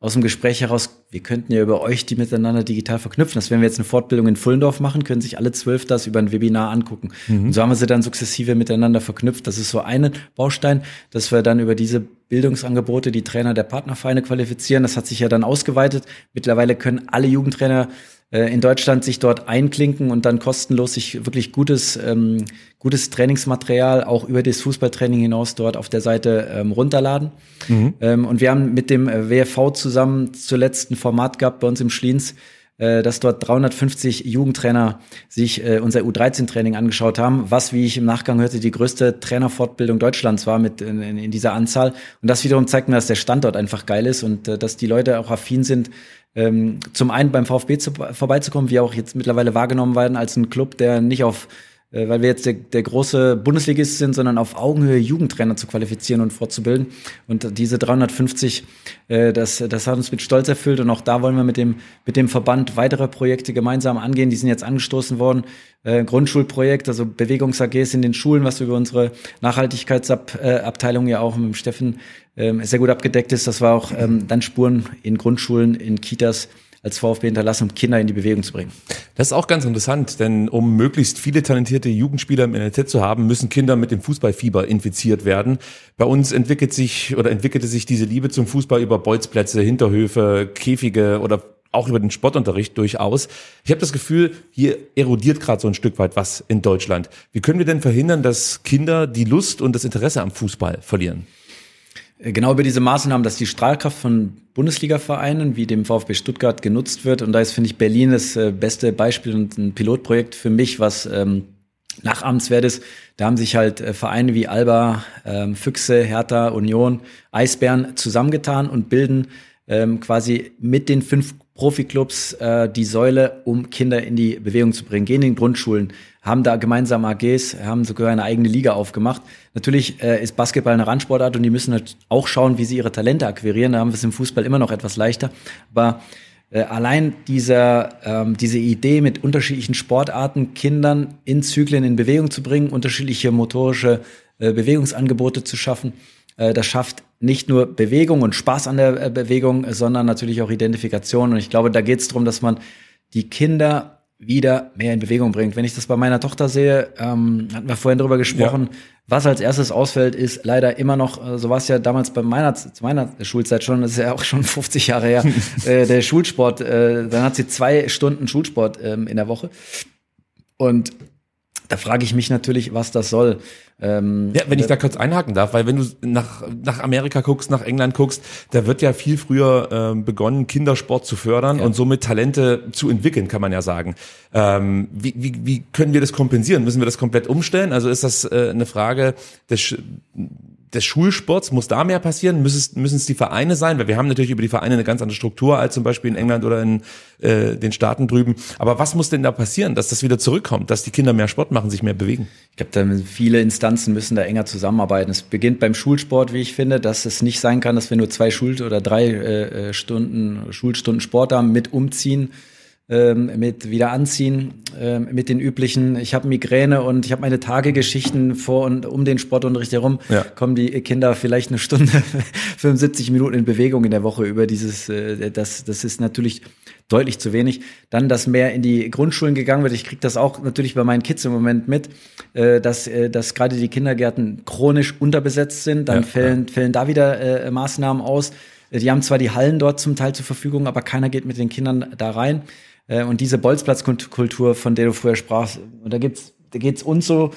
aus dem Gespräch heraus, wir könnten ja über euch die miteinander digital verknüpfen. Das wenn wir jetzt eine Fortbildung in Fullendorf machen, können sich alle zwölf das über ein Webinar angucken. Mhm. Und so haben wir sie dann sukzessive miteinander verknüpft. Das ist so ein Baustein, dass wir dann über diese Bildungsangebote die Trainer der Partnervereine qualifizieren. Das hat sich ja dann ausgeweitet. Mittlerweile können alle Jugendtrainer in Deutschland sich dort einklinken und dann kostenlos sich wirklich gutes, ähm, gutes Trainingsmaterial auch über das Fußballtraining hinaus dort auf der Seite ähm, runterladen. Mhm. Ähm, und wir haben mit dem äh, WFV zusammen zuletzt ein Format gehabt bei uns im Schliens, äh, dass dort 350 Jugendtrainer sich äh, unser U13-Training angeschaut haben, was, wie ich im Nachgang hörte, die größte Trainerfortbildung Deutschlands war mit in, in, dieser Anzahl. Und das wiederum zeigt mir, dass der Standort einfach geil ist und äh, dass die Leute auch affin sind, ähm, zum einen beim VfB zu, vorbeizukommen, wie auch jetzt mittlerweile wahrgenommen werden als ein Club, der nicht auf äh, weil wir jetzt der, der große Bundesligist sind, sondern auf Augenhöhe Jugendtrainer zu qualifizieren und fortzubilden. Und diese 350, äh, das, das hat uns mit Stolz erfüllt. Und auch da wollen wir mit dem, mit dem Verband weitere Projekte gemeinsam angehen. Die sind jetzt angestoßen worden. Äh, Grundschulprojekt, also Bewegungs-AGs in den Schulen, was über unsere Nachhaltigkeitsabteilung ja auch mit dem Steffen ähm, sehr gut abgedeckt ist. Das war auch ähm, dann Spuren in Grundschulen, in Kitas als VfB hinterlassen, um Kinder in die Bewegung zu bringen. Das ist auch ganz interessant, denn um möglichst viele talentierte Jugendspieler im NLZ zu haben, müssen Kinder mit dem Fußballfieber infiziert werden. Bei uns entwickelt sich oder entwickelte sich diese Liebe zum Fußball über Bolzplätze, Hinterhöfe, Käfige oder auch über den Sportunterricht durchaus. Ich habe das Gefühl, hier erodiert gerade so ein Stück weit was in Deutschland. Wie können wir denn verhindern, dass Kinder die Lust und das Interesse am Fußball verlieren? Äh, genau über diese Maßnahmen, dass die Strahlkraft von Bundesliga-Vereinen wie dem VfB Stuttgart genutzt wird. Und da ist, finde ich, Berlin das äh, beste Beispiel und ein Pilotprojekt für mich, was ähm, nachahmenswert ist. Da haben sich halt äh, Vereine wie Alba, ähm, Füchse, Hertha, Union, Eisbären zusammengetan und bilden ähm, quasi mit den fünf Profiklubs äh, die Säule, um Kinder in die Bewegung zu bringen. Gehen in Grundschulen, haben da gemeinsam AGs, haben sogar eine eigene Liga aufgemacht. Natürlich äh, ist Basketball eine Randsportart und die müssen halt auch schauen, wie sie ihre Talente akquirieren. Da haben wir es im Fußball immer noch etwas leichter. Aber äh, allein dieser, ähm, diese Idee mit unterschiedlichen Sportarten Kindern in Zyklen in Bewegung zu bringen, unterschiedliche motorische äh, Bewegungsangebote zu schaffen, äh, das schafft nicht nur Bewegung und Spaß an der äh, Bewegung, sondern natürlich auch Identifikation. Und ich glaube, da geht es darum, dass man die Kinder wieder mehr in Bewegung bringt. Wenn ich das bei meiner Tochter sehe, ähm, hatten wir vorhin darüber gesprochen, ja. was als erstes ausfällt, ist leider immer noch, äh, so war es ja damals bei meiner, zu meiner Schulzeit schon, das ist ja auch schon 50 Jahre her, äh, der Schulsport, äh, dann hat sie zwei Stunden Schulsport ähm, in der Woche. Und da frage ich mich natürlich, was das soll. Ähm, ja, wenn ich da kurz einhaken darf, weil wenn du nach, nach Amerika guckst, nach England guckst, da wird ja viel früher ähm, begonnen, Kindersport zu fördern ja. und somit Talente zu entwickeln, kann man ja sagen. Ähm, wie, wie, wie können wir das kompensieren? Müssen wir das komplett umstellen? Also ist das äh, eine Frage des des Schulsports, muss da mehr passieren? Müssen, es die Vereine sein? Weil wir haben natürlich über die Vereine eine ganz andere Struktur als zum Beispiel in England oder in äh, den Staaten drüben. Aber was muss denn da passieren, dass das wieder zurückkommt, dass die Kinder mehr Sport machen, sich mehr bewegen? Ich glaube, da viele Instanzen müssen da enger zusammenarbeiten. Es beginnt beim Schulsport, wie ich finde, dass es nicht sein kann, dass wir nur zwei Schul- oder drei äh, äh Stunden, Schulstunden Sport haben mit umziehen ähm, mit wieder anziehen, ähm, mit den üblichen, ich habe Migräne und ich habe meine Tagegeschichten vor und um den Sportunterricht herum, ja. kommen die Kinder vielleicht eine Stunde, 75 Minuten in Bewegung in der Woche über dieses, äh, das, das ist natürlich deutlich zu wenig. Dann, dass mehr in die Grundschulen gegangen wird. Ich kriege das auch natürlich bei meinen Kids im Moment mit, äh, dass, äh, dass gerade die Kindergärten chronisch unterbesetzt sind. Dann ja, fällen, ja. fällen da wieder äh, Maßnahmen aus. Die haben zwar die Hallen dort zum Teil zur Verfügung, aber keiner geht mit den Kindern da rein. Äh, und diese Bolzplatzkultur, von der du früher sprachst, und da gibt's da geht's uns so,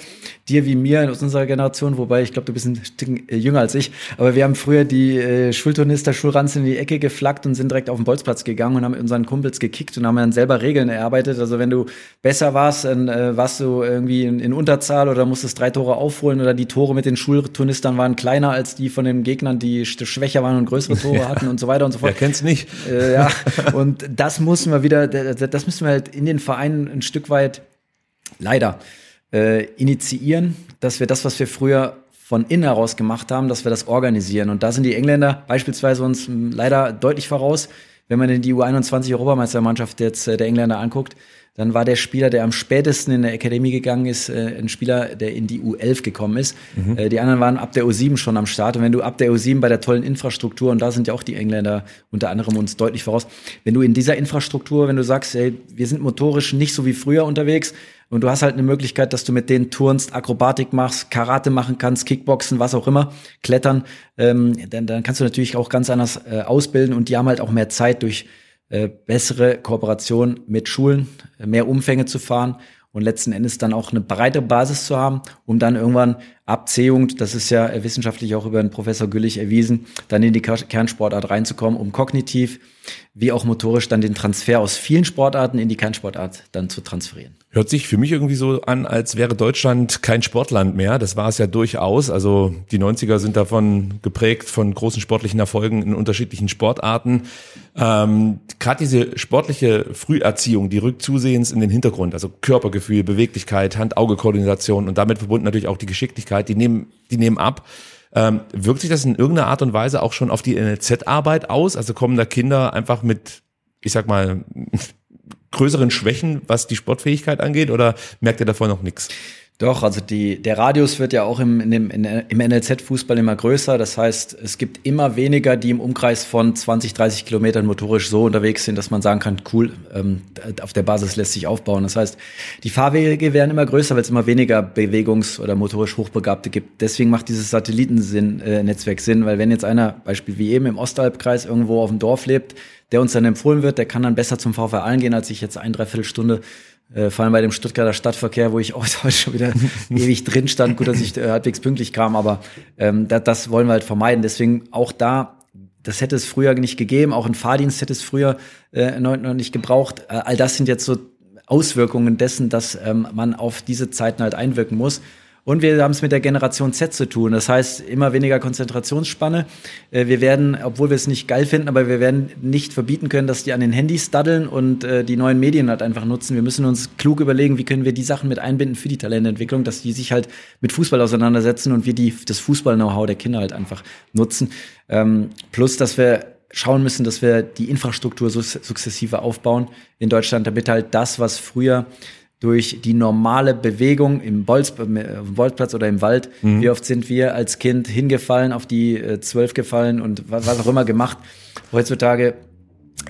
dir wie mir aus unserer Generation, wobei ich glaube, du bist ein Stück äh, jünger als ich, aber wir haben früher die äh, Schulturnister, Schulranzen in die Ecke geflaggt und sind direkt auf den Bolzplatz gegangen und haben mit unseren Kumpels gekickt und haben dann selber Regeln erarbeitet. Also wenn du besser warst, dann äh, warst du irgendwie in, in Unterzahl oder musstest drei Tore aufholen oder die Tore mit den Schulturnistern waren kleiner als die von den Gegnern, die schwächer waren und größere Tore ja. hatten und so weiter und so fort. Wer kennt's nicht? Äh, ja, und das müssen wir wieder, das müssen wir halt in den Vereinen ein Stück weit leider äh, initiieren, dass wir das, was wir früher von innen heraus gemacht haben, dass wir das organisieren. Und da sind die Engländer beispielsweise uns leider deutlich voraus. Wenn man die U21-Europameistermannschaft jetzt äh, der Engländer anguckt, dann war der Spieler, der am spätesten in der Akademie gegangen ist, äh, ein Spieler, der in die U11 gekommen ist. Mhm. Äh, die anderen waren ab der U7 schon am Start. Und wenn du ab der U7 bei der tollen Infrastruktur, und da sind ja auch die Engländer unter anderem uns deutlich voraus, wenn du in dieser Infrastruktur, wenn du sagst, ey, wir sind motorisch nicht so wie früher unterwegs, und du hast halt eine Möglichkeit, dass du mit denen turnst, Akrobatik machst, Karate machen kannst, Kickboxen, was auch immer, Klettern. Ähm, dann, dann kannst du natürlich auch ganz anders äh, ausbilden und die haben halt auch mehr Zeit durch äh, bessere Kooperation mit Schulen, äh, mehr Umfänge zu fahren und letzten Endes dann auch eine breite Basis zu haben, um dann irgendwann ab C-Jugend, das ist ja wissenschaftlich auch über den Professor Güllich erwiesen, dann in die Kernsportart reinzukommen, um kognitiv wie auch motorisch dann den Transfer aus vielen Sportarten in die Kernsportart dann zu transferieren. Hört sich für mich irgendwie so an, als wäre Deutschland kein Sportland mehr. Das war es ja durchaus. Also die 90er sind davon geprägt von großen sportlichen Erfolgen in unterschiedlichen Sportarten. Ähm, Gerade diese sportliche Früherziehung, die rückt zusehends in den Hintergrund. Also Körpergefühl, Beweglichkeit, Hand-Auge-Koordination und damit verbunden natürlich auch die Geschicklichkeit, die nehmen, die nehmen ab. Ähm, wirkt sich das in irgendeiner Art und Weise auch schon auf die NLZ-Arbeit aus? Also kommen da Kinder einfach mit, ich sag mal, größeren Schwächen, was die Sportfähigkeit angeht, oder merkt ihr davon noch nichts? Doch, also die, der Radius wird ja auch im, dem, in, im NLZ-Fußball immer größer. Das heißt, es gibt immer weniger, die im Umkreis von 20, 30 Kilometern motorisch so unterwegs sind, dass man sagen kann, cool, ähm, auf der Basis lässt sich aufbauen. Das heißt, die Fahrwege werden immer größer, weil es immer weniger bewegungs- oder motorisch Hochbegabte gibt. Deswegen macht dieses Satellitennetzwerk äh, Sinn, weil wenn jetzt einer, Beispiel wie eben im Ostalbkreis irgendwo auf dem Dorf lebt, der uns dann empfohlen wird, der kann dann besser zum Aalen gehen, als ich jetzt ein Dreiviertelstunde äh, vor allem bei dem Stuttgarter Stadtverkehr, wo ich auch heute schon wieder ewig drin stand. Gut, dass ich äh, halbwegs pünktlich kam, aber ähm, das, das wollen wir halt vermeiden. Deswegen auch da, das hätte es früher nicht gegeben. Auch ein Fahrdienst hätte es früher äh, noch, noch nicht gebraucht. Äh, all das sind jetzt so Auswirkungen dessen, dass ähm, man auf diese Zeiten halt einwirken muss. Und wir haben es mit der Generation Z zu tun. Das heißt, immer weniger Konzentrationsspanne. Äh, wir werden, obwohl wir es nicht geil finden, aber wir werden nicht verbieten können, dass die an den Handys daddeln und äh, die neuen Medien halt einfach nutzen. Wir müssen uns klug überlegen, wie können wir die Sachen mit einbinden für die Talententwicklung, dass die sich halt mit Fußball auseinandersetzen und wir die, das Fußball-Know-how der Kinder halt einfach nutzen. Ähm, plus, dass wir schauen müssen, dass wir die Infrastruktur sukzessive aufbauen in Deutschland, damit halt das, was früher durch die normale Bewegung im Bolz, Bolzplatz oder im Wald. Mhm. Wie oft sind wir als Kind hingefallen, auf die äh, zwölf gefallen und was auch immer gemacht. Heutzutage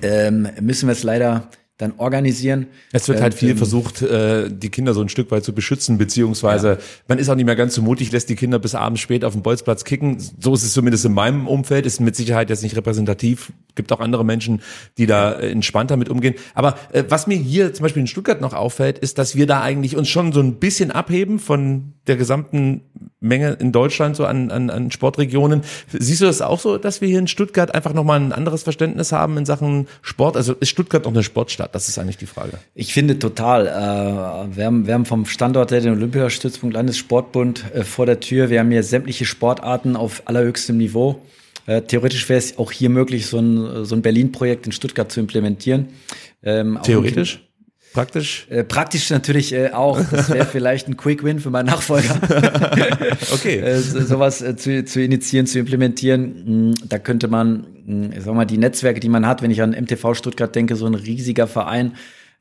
ähm, müssen wir es leider dann organisieren. Es wird halt viel ähm, versucht, äh, die Kinder so ein Stück weit zu beschützen, beziehungsweise ja. man ist auch nicht mehr ganz so mutig, lässt die Kinder bis abends spät auf dem Bolzplatz kicken. So ist es zumindest in meinem Umfeld, ist mit Sicherheit jetzt nicht repräsentativ. Gibt auch andere Menschen, die da äh, entspannter mit umgehen. Aber äh, was mir hier zum Beispiel in Stuttgart noch auffällt, ist, dass wir da eigentlich uns schon so ein bisschen abheben von der gesamten Menge in Deutschland so an, an, an Sportregionen. Siehst du das auch so, dass wir hier in Stuttgart einfach nochmal ein anderes Verständnis haben in Sachen Sport? Also ist Stuttgart noch eine Sportstadt? Das ist eigentlich die Frage. Ich finde total. Äh, wir, haben, wir haben vom Standort her den Olympiastützpunkt Landessportbund äh, vor der Tür. Wir haben hier sämtliche Sportarten auf allerhöchstem Niveau. Äh, theoretisch wäre es auch hier möglich, so ein, so ein Berlin-Projekt in Stuttgart zu implementieren. Ähm, Theoretisch? Praktisch? Äh, praktisch natürlich äh, auch. Das wäre vielleicht ein Quick Win für meinen Nachfolger. okay. äh, so, sowas äh, zu, zu initiieren, zu implementieren. Mh, da könnte man, mh, sag mal, die Netzwerke, die man hat, wenn ich an MTV Stuttgart denke, so ein riesiger Verein,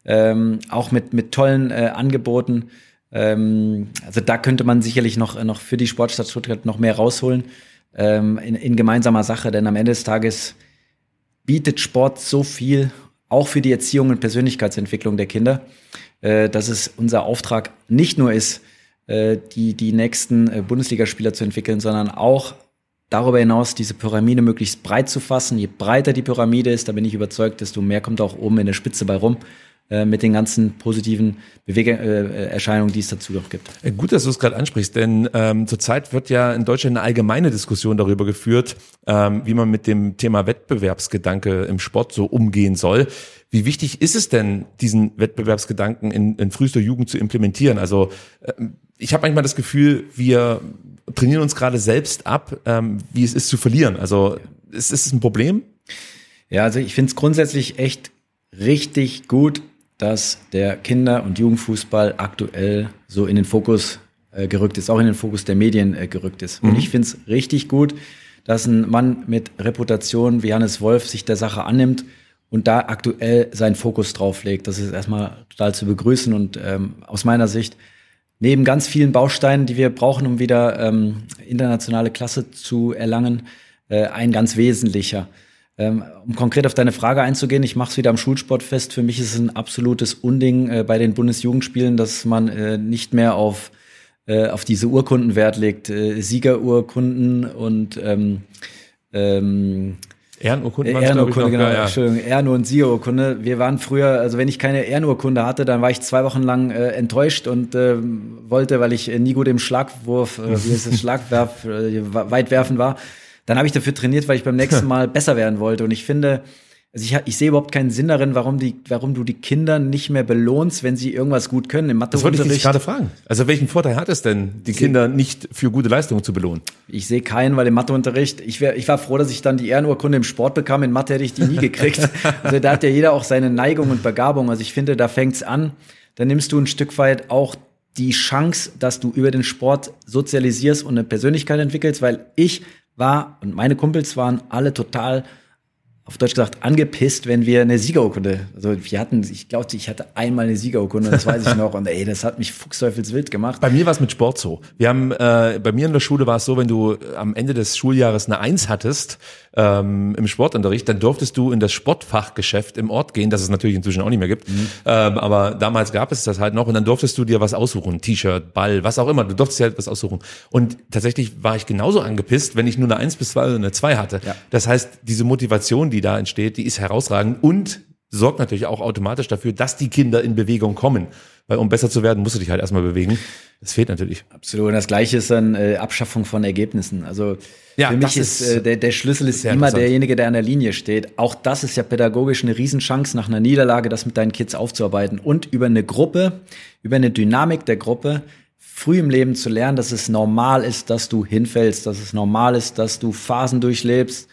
ähm, auch mit, mit tollen äh, Angeboten. Ähm, also da könnte man sicherlich noch, noch für die Sportstadt Stuttgart noch mehr rausholen ähm, in, in gemeinsamer Sache, denn am Ende des Tages bietet Sport so viel auch für die Erziehung und Persönlichkeitsentwicklung der Kinder, äh, dass es unser Auftrag nicht nur ist, äh, die, die nächsten äh, Bundesligaspieler zu entwickeln, sondern auch darüber hinaus diese Pyramide möglichst breit zu fassen. Je breiter die Pyramide ist, da bin ich überzeugt, desto mehr kommt auch oben in der Spitze bei rum äh, mit den ganzen positiven Bewegerscheinungen, äh, die es dazu noch gibt. Äh, gut, dass du es gerade ansprichst, denn ähm, zurzeit wird ja in Deutschland eine allgemeine Diskussion darüber geführt, ähm, wie man mit dem Thema Wettbewerbsgedanke im Sport so umgehen soll. Wie wichtig ist es denn, diesen Wettbewerbsgedanken in, in frühester Jugend zu implementieren? Also äh, ich habe manchmal das Gefühl, wir trainieren uns gerade selbst ab, ähm, wie es ist zu verlieren. Also ist, ist es ein Problem? Ja, also ich finde es grundsätzlich echt richtig gut, dass der Kinder- und Jugendfußball aktuell so in den Fokus äh, gerückt ist, auch in den Fokus der Medien äh, gerückt ist. Mhm. Und ich finde es richtig gut, dass ein Mann mit Reputation wie Hannes Wolf sich der Sache annimmt und da aktuell seinen Fokus drauf legt. Das ist erstmal total zu begrüßen und ähm, aus meiner Sicht neben ganz vielen Bausteinen, die wir brauchen, um wieder ähm, internationale Klasse zu erlangen, äh, ein ganz wesentlicher. Ähm, um konkret auf deine Frage einzugehen, ich mache es wieder am Schulsport fest. Für mich ist es ein absolutes Unding äh, bei den Bundesjugendspielen, dass man äh, nicht mehr auf, äh, auf diese Urkunden Wert legt. Siegerurkunden und ähm, ähm, Ehrenurkunde, Ehrenurkunde, genau, ja, ja. Entschuldigung, Ehren- und Siegerurkunde. Wir waren früher, also wenn ich keine Ehrenurkunde hatte, dann war ich zwei Wochen lang enttäuscht und wollte, weil ich nie gut im Schlagwurf, wie ist es, Schlagwerf, äh, weit werfen war, dann habe ich dafür trainiert, weil ich beim nächsten Mal besser werden wollte. Und ich finde, also ich, ich sehe überhaupt keinen Sinn darin, warum, die, warum du die Kinder nicht mehr belohnst, wenn sie irgendwas gut können im Das wollte ich dich gerade fragen. Also welchen Vorteil hat es denn, die Kinder nicht für gute Leistungen zu belohnen? Ich sehe keinen, weil im Matheunterricht, ich, wär, ich war froh, dass ich dann die Ehrenurkunde im Sport bekam. In Mathe hätte ich die nie gekriegt. also da hat ja jeder auch seine Neigung und Begabung. Also ich finde, da fängt's an. Da nimmst du ein Stück weit auch die Chance, dass du über den Sport sozialisierst und eine Persönlichkeit entwickelst, weil ich war und meine Kumpels waren alle total auf Deutsch gesagt, angepisst, wenn wir eine Siegerurkunde, also wir hatten, ich glaube, ich hatte einmal eine Siegerurkunde, das weiß ich noch, und ey, das hat mich fuchsteufelswild gemacht. Bei mir war es mit Sport so. Wir haben, äh, bei mir in der Schule war es so, wenn du am Ende des Schuljahres eine Eins hattest, ähm, im Sportunterricht, dann durftest du in das Sportfachgeschäft im Ort gehen, das es natürlich inzwischen auch nicht mehr gibt. Mhm. Ähm, aber damals gab es das halt noch und dann durftest du dir was aussuchen, T-Shirt, Ball, was auch immer. Du durftest dir halt was aussuchen. Und tatsächlich war ich genauso angepisst, wenn ich nur eine Eins bis zwei oder eine zwei hatte. Ja. Das heißt, diese Motivation, die da entsteht, die ist herausragend und sorgt natürlich auch automatisch dafür, dass die Kinder in Bewegung kommen. Weil um besser zu werden, musst du dich halt erstmal bewegen. Das fehlt natürlich. Absolut. Und das Gleiche ist dann äh, Abschaffung von Ergebnissen. Also ja, für mich ist, ist äh, der, der Schlüssel ist immer derjenige, der an der Linie steht. Auch das ist ja pädagogisch eine Riesenchance, nach einer Niederlage das mit deinen Kids aufzuarbeiten und über eine Gruppe, über eine Dynamik der Gruppe früh im Leben zu lernen, dass es normal ist, dass du hinfällst, dass es normal ist, dass du Phasen durchlebst,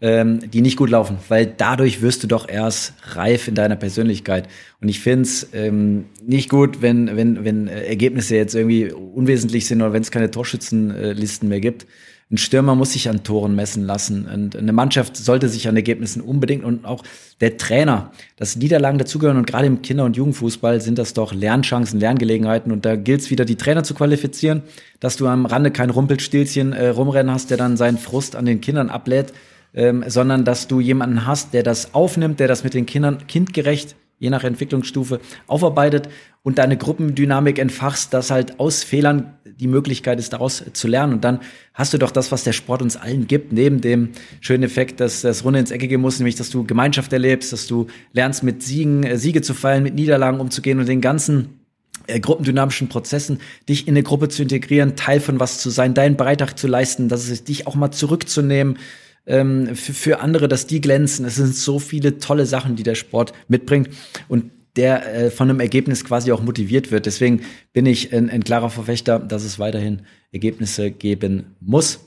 ähm, die nicht gut laufen, weil dadurch wirst du doch erst reif in deiner Persönlichkeit. Und ich finde es ähm, nicht gut, wenn, wenn, wenn äh, Ergebnisse jetzt irgendwie unwesentlich sind oder wenn es keine Torschützenlisten mehr gibt. Ein Stürmer muss sich an Toren messen lassen. Und eine Mannschaft sollte sich an Ergebnissen unbedingt und auch der Trainer, dass Niederlagen dazugehören und gerade im Kinder- und Jugendfußball sind das doch Lernchancen, Lerngelegenheiten und da gilt es wieder, die Trainer zu qualifizieren, dass du am Rande kein Rumpelstilzchen äh, rumrennen hast, der dann seinen Frust an den Kindern ablädt, ähm, sondern dass du jemanden hast, der das aufnimmt, der das mit den Kindern kindgerecht, je nach Entwicklungsstufe, aufarbeitet und deine Gruppendynamik entfachst, dass halt aus Fehlern die Möglichkeit ist, daraus zu lernen. Und dann hast du doch das, was der Sport uns allen gibt, neben dem schönen Effekt, dass das Runde ins Eckige muss, nämlich, dass du Gemeinschaft erlebst, dass du lernst, mit Siegen, äh, Siege zu feiern, mit Niederlagen umzugehen und den ganzen äh, gruppendynamischen Prozessen, dich in eine Gruppe zu integrieren, Teil von was zu sein, deinen Beitrag zu leisten, dass es dich auch mal zurückzunehmen, ähm, für, für andere, dass die glänzen. Es sind so viele tolle Sachen, die der Sport mitbringt und der äh, von einem Ergebnis quasi auch motiviert wird. Deswegen bin ich ein, ein klarer Verfechter, dass es weiterhin Ergebnisse geben muss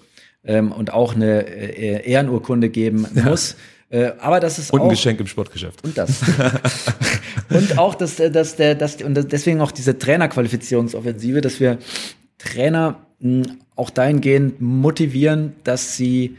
ähm, und auch eine äh, Ehrenurkunde geben ja. muss. Äh, aber das ist und ein Geschenk im Sportgeschäft. Und das. und auch, dass, dass der, dass, und deswegen auch diese Trainerqualifizierungsoffensive, dass wir Trainer mh, auch dahingehend motivieren, dass sie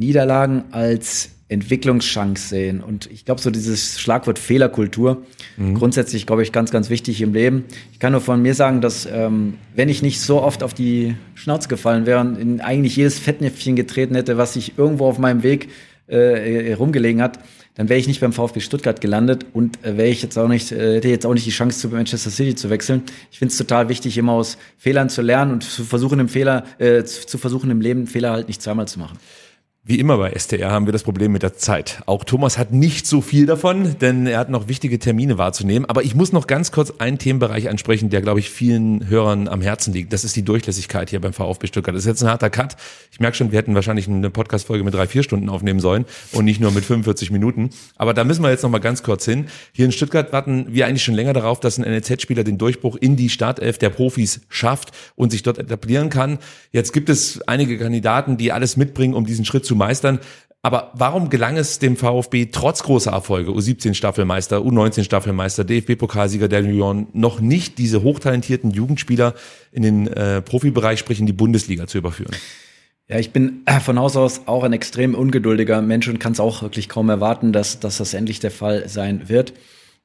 Niederlagen als Entwicklungschance sehen. Und ich glaube, so dieses Schlagwort Fehlerkultur, mhm. grundsätzlich, glaube ich, ganz, ganz wichtig im Leben. Ich kann nur von mir sagen, dass ähm, wenn ich nicht so oft auf die Schnauze gefallen wäre und in eigentlich jedes Fettnäpfchen getreten hätte, was sich irgendwo auf meinem Weg äh, rumgelegen hat, dann wäre ich nicht beim VfB Stuttgart gelandet und äh, wäre ich jetzt auch nicht, äh, hätte jetzt auch nicht die Chance zu Manchester City zu wechseln. Ich finde es total wichtig, immer aus Fehlern zu lernen und zu versuchen im Fehler, äh, zu versuchen im Leben Fehler halt nicht zweimal zu machen. Wie immer bei STR haben wir das Problem mit der Zeit. Auch Thomas hat nicht so viel davon, denn er hat noch wichtige Termine wahrzunehmen. Aber ich muss noch ganz kurz einen Themenbereich ansprechen, der, glaube ich, vielen Hörern am Herzen liegt. Das ist die Durchlässigkeit hier beim VfB Stuttgart. Das ist jetzt ein harter Cut. Ich merke schon, wir hätten wahrscheinlich eine Podcast-Folge mit drei, vier Stunden aufnehmen sollen und nicht nur mit 45 Minuten. Aber da müssen wir jetzt noch mal ganz kurz hin. Hier in Stuttgart warten wir eigentlich schon länger darauf, dass ein NLZ-Spieler den Durchbruch in die Startelf der Profis schafft und sich dort etablieren kann. Jetzt gibt es einige Kandidaten, die alles mitbringen, um diesen Schritt zu meistern. Aber warum gelang es dem VfB trotz großer Erfolge, U17 Staffelmeister, U19 Staffelmeister, DFB-Pokalsieger der Lyon, noch nicht diese hochtalentierten Jugendspieler in den äh, Profibereich, sprich in die Bundesliga zu überführen? Ja, ich bin von Haus aus auch ein extrem ungeduldiger Mensch und kann es auch wirklich kaum erwarten, dass, dass das endlich der Fall sein wird.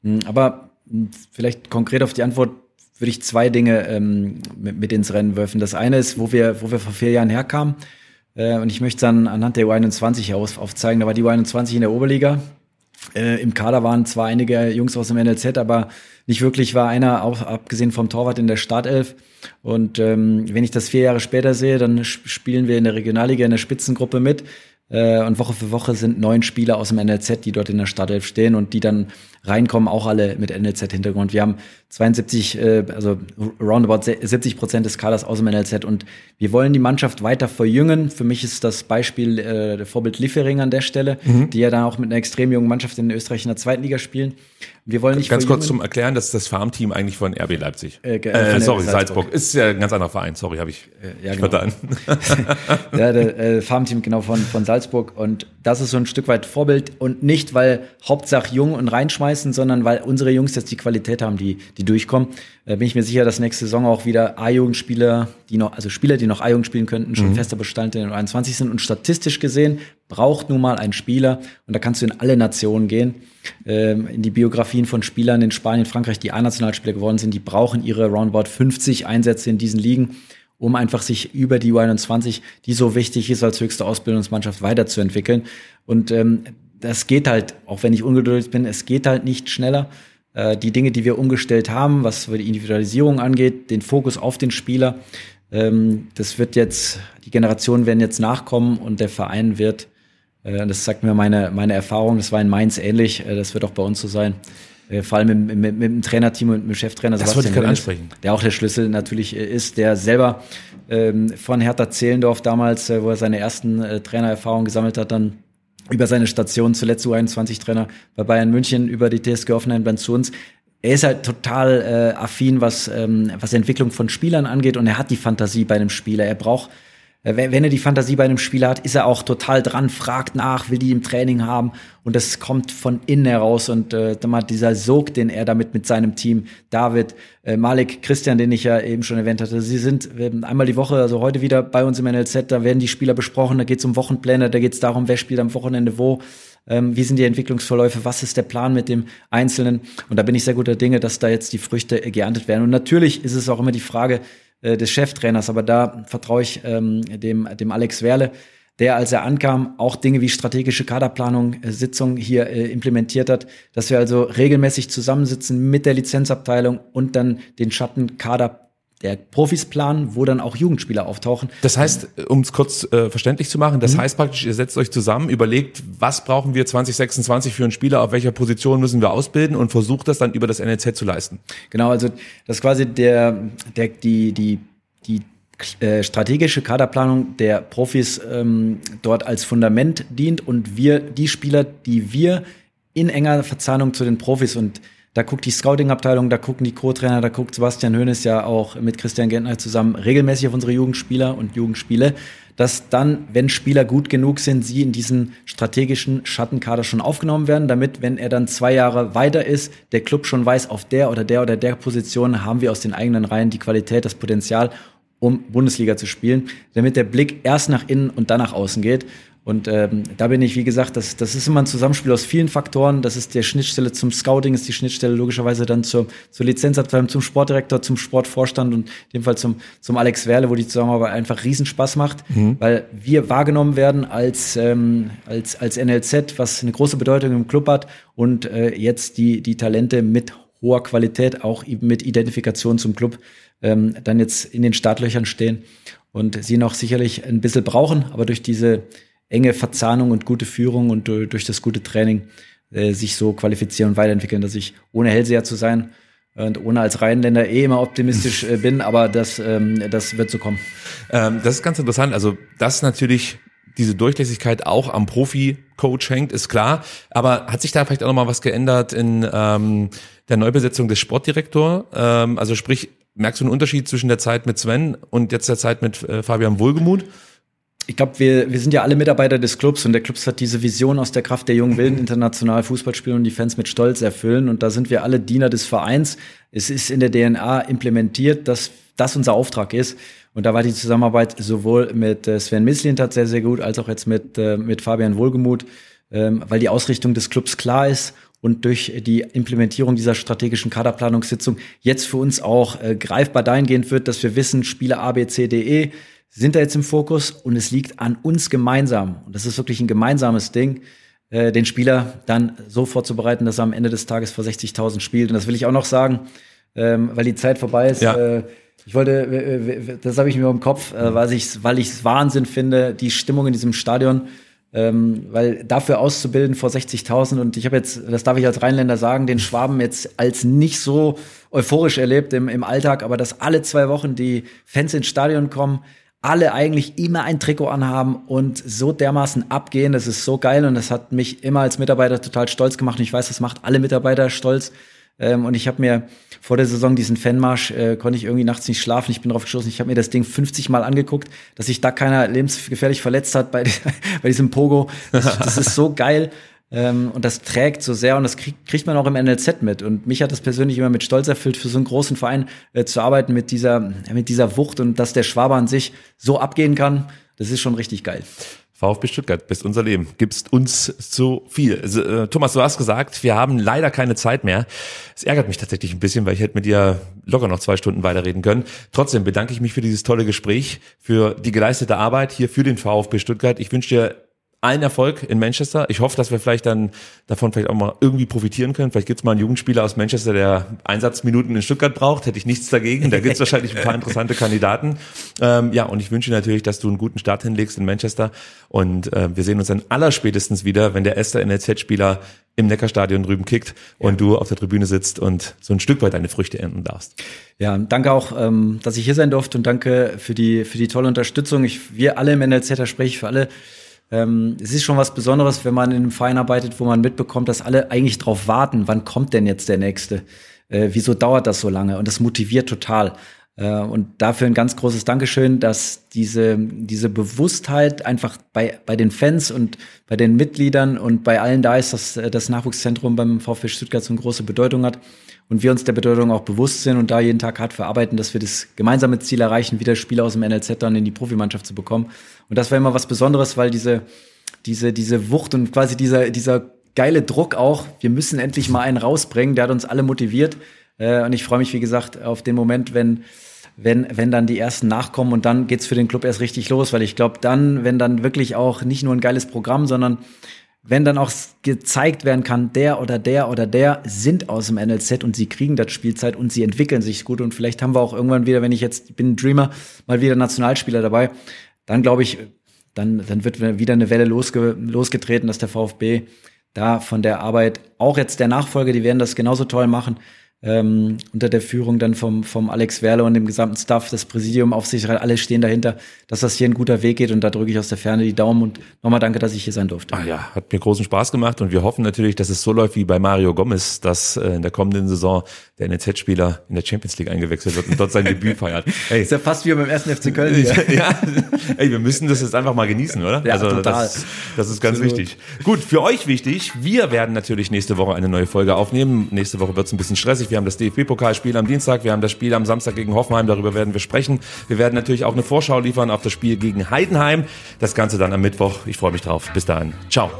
Hm, aber hm, vielleicht konkret auf die Antwort würde ich zwei Dinge ähm, mit, mit ins Rennen werfen. Das eine ist, wo wir, wo wir vor vier Jahren herkamen. Äh, und ich möchte dann anhand der U21 aus, aufzeigen. Da war die U21 in der Oberliga. Äh, Im Kader waren zwar einige Jungs aus dem NLZ, aber nicht wirklich war einer, auch abgesehen vom Torwart, in der Startelf. Und ähm, wenn ich das vier Jahre später sehe, dann spielen wir in der Regionalliga in der Spitzengruppe mit. Äh, und Woche für Woche sind neun Spieler aus dem NLZ, die dort in der Startelf stehen und die dann reinkommen, auch alle mit NLZ-Hintergrund. Wir haben 72, äh, also roundabout 70 Prozent des Kaders aus dem NLZ und wir wollen die Mannschaft weiter verjüngen. Für mich ist das Beispiel äh, der Vorbild Liefering an der Stelle, mhm. die ja dann auch mit einer extrem jungen Mannschaft in Österreich in der zweiten Liga spielen. Wir wollen nicht Ganz kurz zum Erklären, das ist das Farmteam eigentlich von RB Leipzig. Äh, äh, sorry, Salzburg. Salzburg. Ist ja ein ganz anderer Verein, sorry, habe ich äh, ja, genau. vertan. ja, der äh, Farmteam genau von, von Salzburg und das ist so ein Stück weit Vorbild und nicht, weil Hauptsache jung und reinschmeißen, sondern weil unsere Jungs jetzt die Qualität haben, die, die durchkommen. Äh, bin ich mir sicher, dass nächste Saison auch wieder A-Jugendspieler, die noch, also Spieler, die noch A-Jugend spielen könnten, schon mhm. fester Bestandteil in den 21 sind und statistisch gesehen braucht nun mal ein Spieler und da kannst du in alle Nationen gehen ähm, in die Biografien von Spielern in Spanien, Frankreich, die A-Nationalspieler geworden sind, die brauchen ihre roundabout 50 Einsätze in diesen Ligen, um einfach sich über die U21, die so wichtig ist als höchste Ausbildungsmannschaft, weiterzuentwickeln. Und ähm, das geht halt, auch wenn ich ungeduldig bin, es geht halt nicht schneller. Äh, die Dinge, die wir umgestellt haben, was die Individualisierung angeht, den Fokus auf den Spieler, ähm, das wird jetzt, die Generationen werden jetzt nachkommen und der Verein wird das sagt mir meine, meine Erfahrung. Das war in Mainz ähnlich. Äh, das wird auch bei uns so sein. Äh, vor allem mit, mit, mit dem Trainerteam und mit dem Cheftrainer das Sebastian wollte ich ansprechen. der auch der Schlüssel natürlich ist, der selber ähm, von Hertha Zehlendorf damals, wo er seine ersten äh, Trainererfahrungen gesammelt hat, dann über seine Station, zuletzt U21-Trainer bei Bayern München, über die TSG Offenheim dann zu uns. Er ist halt total äh, affin, was, ähm, was Entwicklung von Spielern angeht und er hat die Fantasie bei einem Spieler. Er braucht äh, wenn er die Fantasie bei einem Spieler hat, ist er auch total dran, fragt nach, will die im Training haben. Und das kommt von innen heraus. Und äh, dieser Sog, den er damit mit seinem Team, David, äh, Malik, Christian, den ich ja eben schon erwähnt hatte, sie sind äh, einmal die Woche, also heute wieder bei uns im NLZ, da werden die Spieler besprochen, da geht es um Wochenpläne, da geht es darum, wer spielt am Wochenende wo, ähm, wie sind die Entwicklungsverläufe, was ist der Plan mit dem Einzelnen? Und da bin ich sehr guter Dinge, dass da jetzt die Früchte geerntet werden. Und natürlich ist es auch immer die Frage, äh, des Cheftrainers. Aber da vertraue ich ähm, dem, dem Alex Werle, der, als er ankam, auch Dinge wie strategische Kaderplanung, äh, Sitzung hier äh, implementiert hat, dass wir also regelmäßig zusammensitzen mit der Lizenzabteilung und dann den Schattenkader der Profis planen, wo dann auch Jugendspieler auftauchen. Das heißt, um es kurz äh, verständlich zu machen, das mhm. heißt praktisch, ihr setzt euch zusammen, überlegt, was brauchen wir 2026 für einen Spieler, auf welcher Position müssen wir ausbilden und versucht das dann über das NLZ zu leisten. Genau, also das ist quasi der, der die, die, die äh, strategische Kaderplanung der Profis ähm, dort als Fundament dient und wir, die Spieler, die wir in enger Verzahnung zu den Profis und da guckt die Scouting-Abteilung, da gucken die Co-Trainer, da guckt Sebastian Hoeneß ja auch mit Christian Gentner zusammen regelmäßig auf unsere Jugendspieler und Jugendspiele, dass dann, wenn Spieler gut genug sind, sie in diesen strategischen Schattenkader schon aufgenommen werden, damit, wenn er dann zwei Jahre weiter ist, der Club schon weiß, auf der oder der oder der Position haben wir aus den eigenen Reihen die Qualität, das Potenzial, um Bundesliga zu spielen, damit der Blick erst nach innen und dann nach außen geht. Und ähm, da bin ich, wie gesagt, das, das ist immer ein Zusammenspiel aus vielen Faktoren. Das ist der Schnittstelle zum Scouting, ist die Schnittstelle logischerweise dann zur, zur Lizenzabteilung, zum Sportdirektor, zum Sportvorstand und in dem Fall zum, zum Alex Werle, wo die Zusammenarbeit einfach riesen Spaß macht, mhm. weil wir wahrgenommen werden als, ähm, als, als NLZ, was eine große Bedeutung im Club hat und äh, jetzt die, die Talente mit hoher Qualität, auch mit Identifikation zum Club, ähm, dann jetzt in den Startlöchern stehen und sie noch sicherlich ein bisschen brauchen, aber durch diese enge Verzahnung und gute Führung und durch das gute Training äh, sich so qualifizieren und weiterentwickeln, dass ich ohne Hellseher zu sein und ohne als Rheinländer eh immer optimistisch äh, bin, aber das, ähm, das wird so kommen. Ähm, das ist ganz interessant. Also das natürlich diese Durchlässigkeit auch am Profi-Coach hängt, ist klar. Aber hat sich da vielleicht auch noch mal was geändert in ähm, der Neubesetzung des Sportdirektor? Ähm, also sprich, merkst du einen Unterschied zwischen der Zeit mit Sven und jetzt der Zeit mit äh, Fabian Wohlgemuth? Ich glaube, wir, wir sind ja alle Mitarbeiter des Clubs und der Club hat diese Vision aus der Kraft der jungen Wilden international Fußball spielen und die Fans mit Stolz erfüllen. Und da sind wir alle Diener des Vereins. Es ist in der DNA implementiert, dass das unser Auftrag ist. Und da war die Zusammenarbeit sowohl mit äh, Sven Mislintat sehr, sehr gut, als auch jetzt mit, äh, mit Fabian Wohlgemuth, ähm, weil die Ausrichtung des Clubs klar ist und durch die Implementierung dieser strategischen Kaderplanungssitzung jetzt für uns auch äh, greifbar dahingehend wird, dass wir wissen, Spieler A, B, C, D, E sind da jetzt im Fokus und es liegt an uns gemeinsam, und das ist wirklich ein gemeinsames Ding, äh, den Spieler dann so vorzubereiten, dass er am Ende des Tages vor 60.000 spielt. Und das will ich auch noch sagen, ähm, weil die Zeit vorbei ist. Ja. Äh, ich wollte, das habe ich mir im Kopf, äh, weil ich weil ich es Wahnsinn finde, die Stimmung in diesem Stadion, ähm, weil dafür auszubilden vor 60.000 und ich habe jetzt, das darf ich als Rheinländer sagen, den Schwaben jetzt als nicht so euphorisch erlebt im, im Alltag, aber dass alle zwei Wochen die Fans ins Stadion kommen, alle eigentlich immer ein Trikot anhaben und so dermaßen abgehen. Das ist so geil und das hat mich immer als Mitarbeiter total stolz gemacht. Und ich weiß, das macht alle Mitarbeiter stolz. Ähm, und ich habe mir vor der Saison diesen Fanmarsch, äh, konnte ich irgendwie nachts nicht schlafen. Ich bin drauf geschossen. Ich habe mir das Ding 50 Mal angeguckt, dass sich da keiner lebensgefährlich verletzt hat bei, bei diesem Pogo. Das, das ist so geil. Ähm, und das trägt so sehr und das krieg, kriegt man auch im NLZ mit. Und mich hat das persönlich immer mit Stolz erfüllt, für so einen großen Verein äh, zu arbeiten mit dieser, mit dieser Wucht und dass der Schwaber an sich so abgehen kann. Das ist schon richtig geil. VfB Stuttgart, bist unser Leben, gibst uns so viel. Also, äh, Thomas, du hast gesagt, wir haben leider keine Zeit mehr. Es ärgert mich tatsächlich ein bisschen, weil ich hätte mit dir locker noch zwei Stunden weiterreden können. Trotzdem bedanke ich mich für dieses tolle Gespräch, für die geleistete Arbeit hier für den VfB Stuttgart. Ich wünsche dir allen Erfolg in Manchester. Ich hoffe, dass wir vielleicht dann davon vielleicht auch mal irgendwie profitieren können. Vielleicht gibt es mal einen Jugendspieler aus Manchester, der Einsatzminuten in Stuttgart braucht. Hätte ich nichts dagegen. Da gibt es wahrscheinlich ein paar interessante Kandidaten. Ähm, ja, und ich wünsche natürlich, dass du einen guten Start hinlegst in Manchester. Und äh, wir sehen uns dann allerspätestens wieder, wenn der Esther NLZ-Spieler im Neckarstadion drüben kickt und ja. du auf der Tribüne sitzt und so ein Stück weit deine Früchte ernten darfst. Ja, danke auch, ähm, dass ich hier sein durfte und danke für die, für die tolle Unterstützung. Ich, wir alle im NLZ, da spreche ich für alle, ähm, es ist schon was Besonderes, wenn man in einem Verein arbeitet, wo man mitbekommt, dass alle eigentlich drauf warten, wann kommt denn jetzt der Nächste? Äh, wieso dauert das so lange? Und das motiviert total. Äh, und dafür ein ganz großes Dankeschön, dass diese, diese Bewusstheit einfach bei, bei den Fans und bei den Mitgliedern und bei allen da ist, dass äh, das Nachwuchszentrum beim VfB Stuttgart so eine große Bedeutung hat und wir uns der Bedeutung auch bewusst sind und da jeden Tag hart verarbeiten, dass wir das gemeinsame Ziel erreichen, wieder Spieler aus dem NLZ dann in die Profimannschaft zu bekommen. Und das war immer was Besonderes, weil diese, diese, diese Wucht und quasi dieser, dieser geile Druck auch, wir müssen endlich mal einen rausbringen, der hat uns alle motiviert. Äh, und ich freue mich, wie gesagt, auf den Moment, wenn, wenn, wenn dann die ersten nachkommen und dann geht's für den Club erst richtig los, weil ich glaube, dann, wenn dann wirklich auch nicht nur ein geiles Programm, sondern wenn dann auch gezeigt werden kann, der oder der oder der sind aus dem NLZ und sie kriegen das Spielzeit und sie entwickeln sich gut. Und vielleicht haben wir auch irgendwann wieder, wenn ich jetzt bin Dreamer, mal wieder Nationalspieler dabei, dann glaube ich, dann, dann wird wieder eine Welle losge losgetreten, dass der VfB da von der Arbeit, auch jetzt der Nachfolger, die werden das genauso toll machen, ähm, unter der Führung dann vom, vom Alex Werle und dem gesamten Staff, das Präsidium, Aufsichtsrat, alle stehen dahinter, dass das hier ein guter Weg geht und da drücke ich aus der Ferne die Daumen und nochmal danke, dass ich hier sein durfte. Ah ja, hat mir großen Spaß gemacht und wir hoffen natürlich, dass es so läuft wie bei Mario Gomez, dass äh, in der kommenden Saison der NZ-Spieler in der Champions League eingewechselt wird und dort sein Debüt feiert. Hey. Ist ja fast wie beim ersten FC Köln. Hier. ja, ey, wir müssen das jetzt einfach mal genießen, oder? Ja, also total. Das, das ist ganz Absolut. wichtig. Gut, für euch wichtig, wir werden natürlich nächste Woche eine neue Folge aufnehmen. Nächste Woche wird es ein bisschen stressig. Wir Wir haben das DFB-Pokalspiel am Dienstag, wir haben das Spiel am Samstag gegen Hoffenheim, darüber werden wir sprechen. Wir werden natürlich auch eine Vorschau liefern auf das Spiel gegen Heidenheim. Das Ganze dann am Mittwoch. Ich freue mich drauf. Bis dahin. Ciao.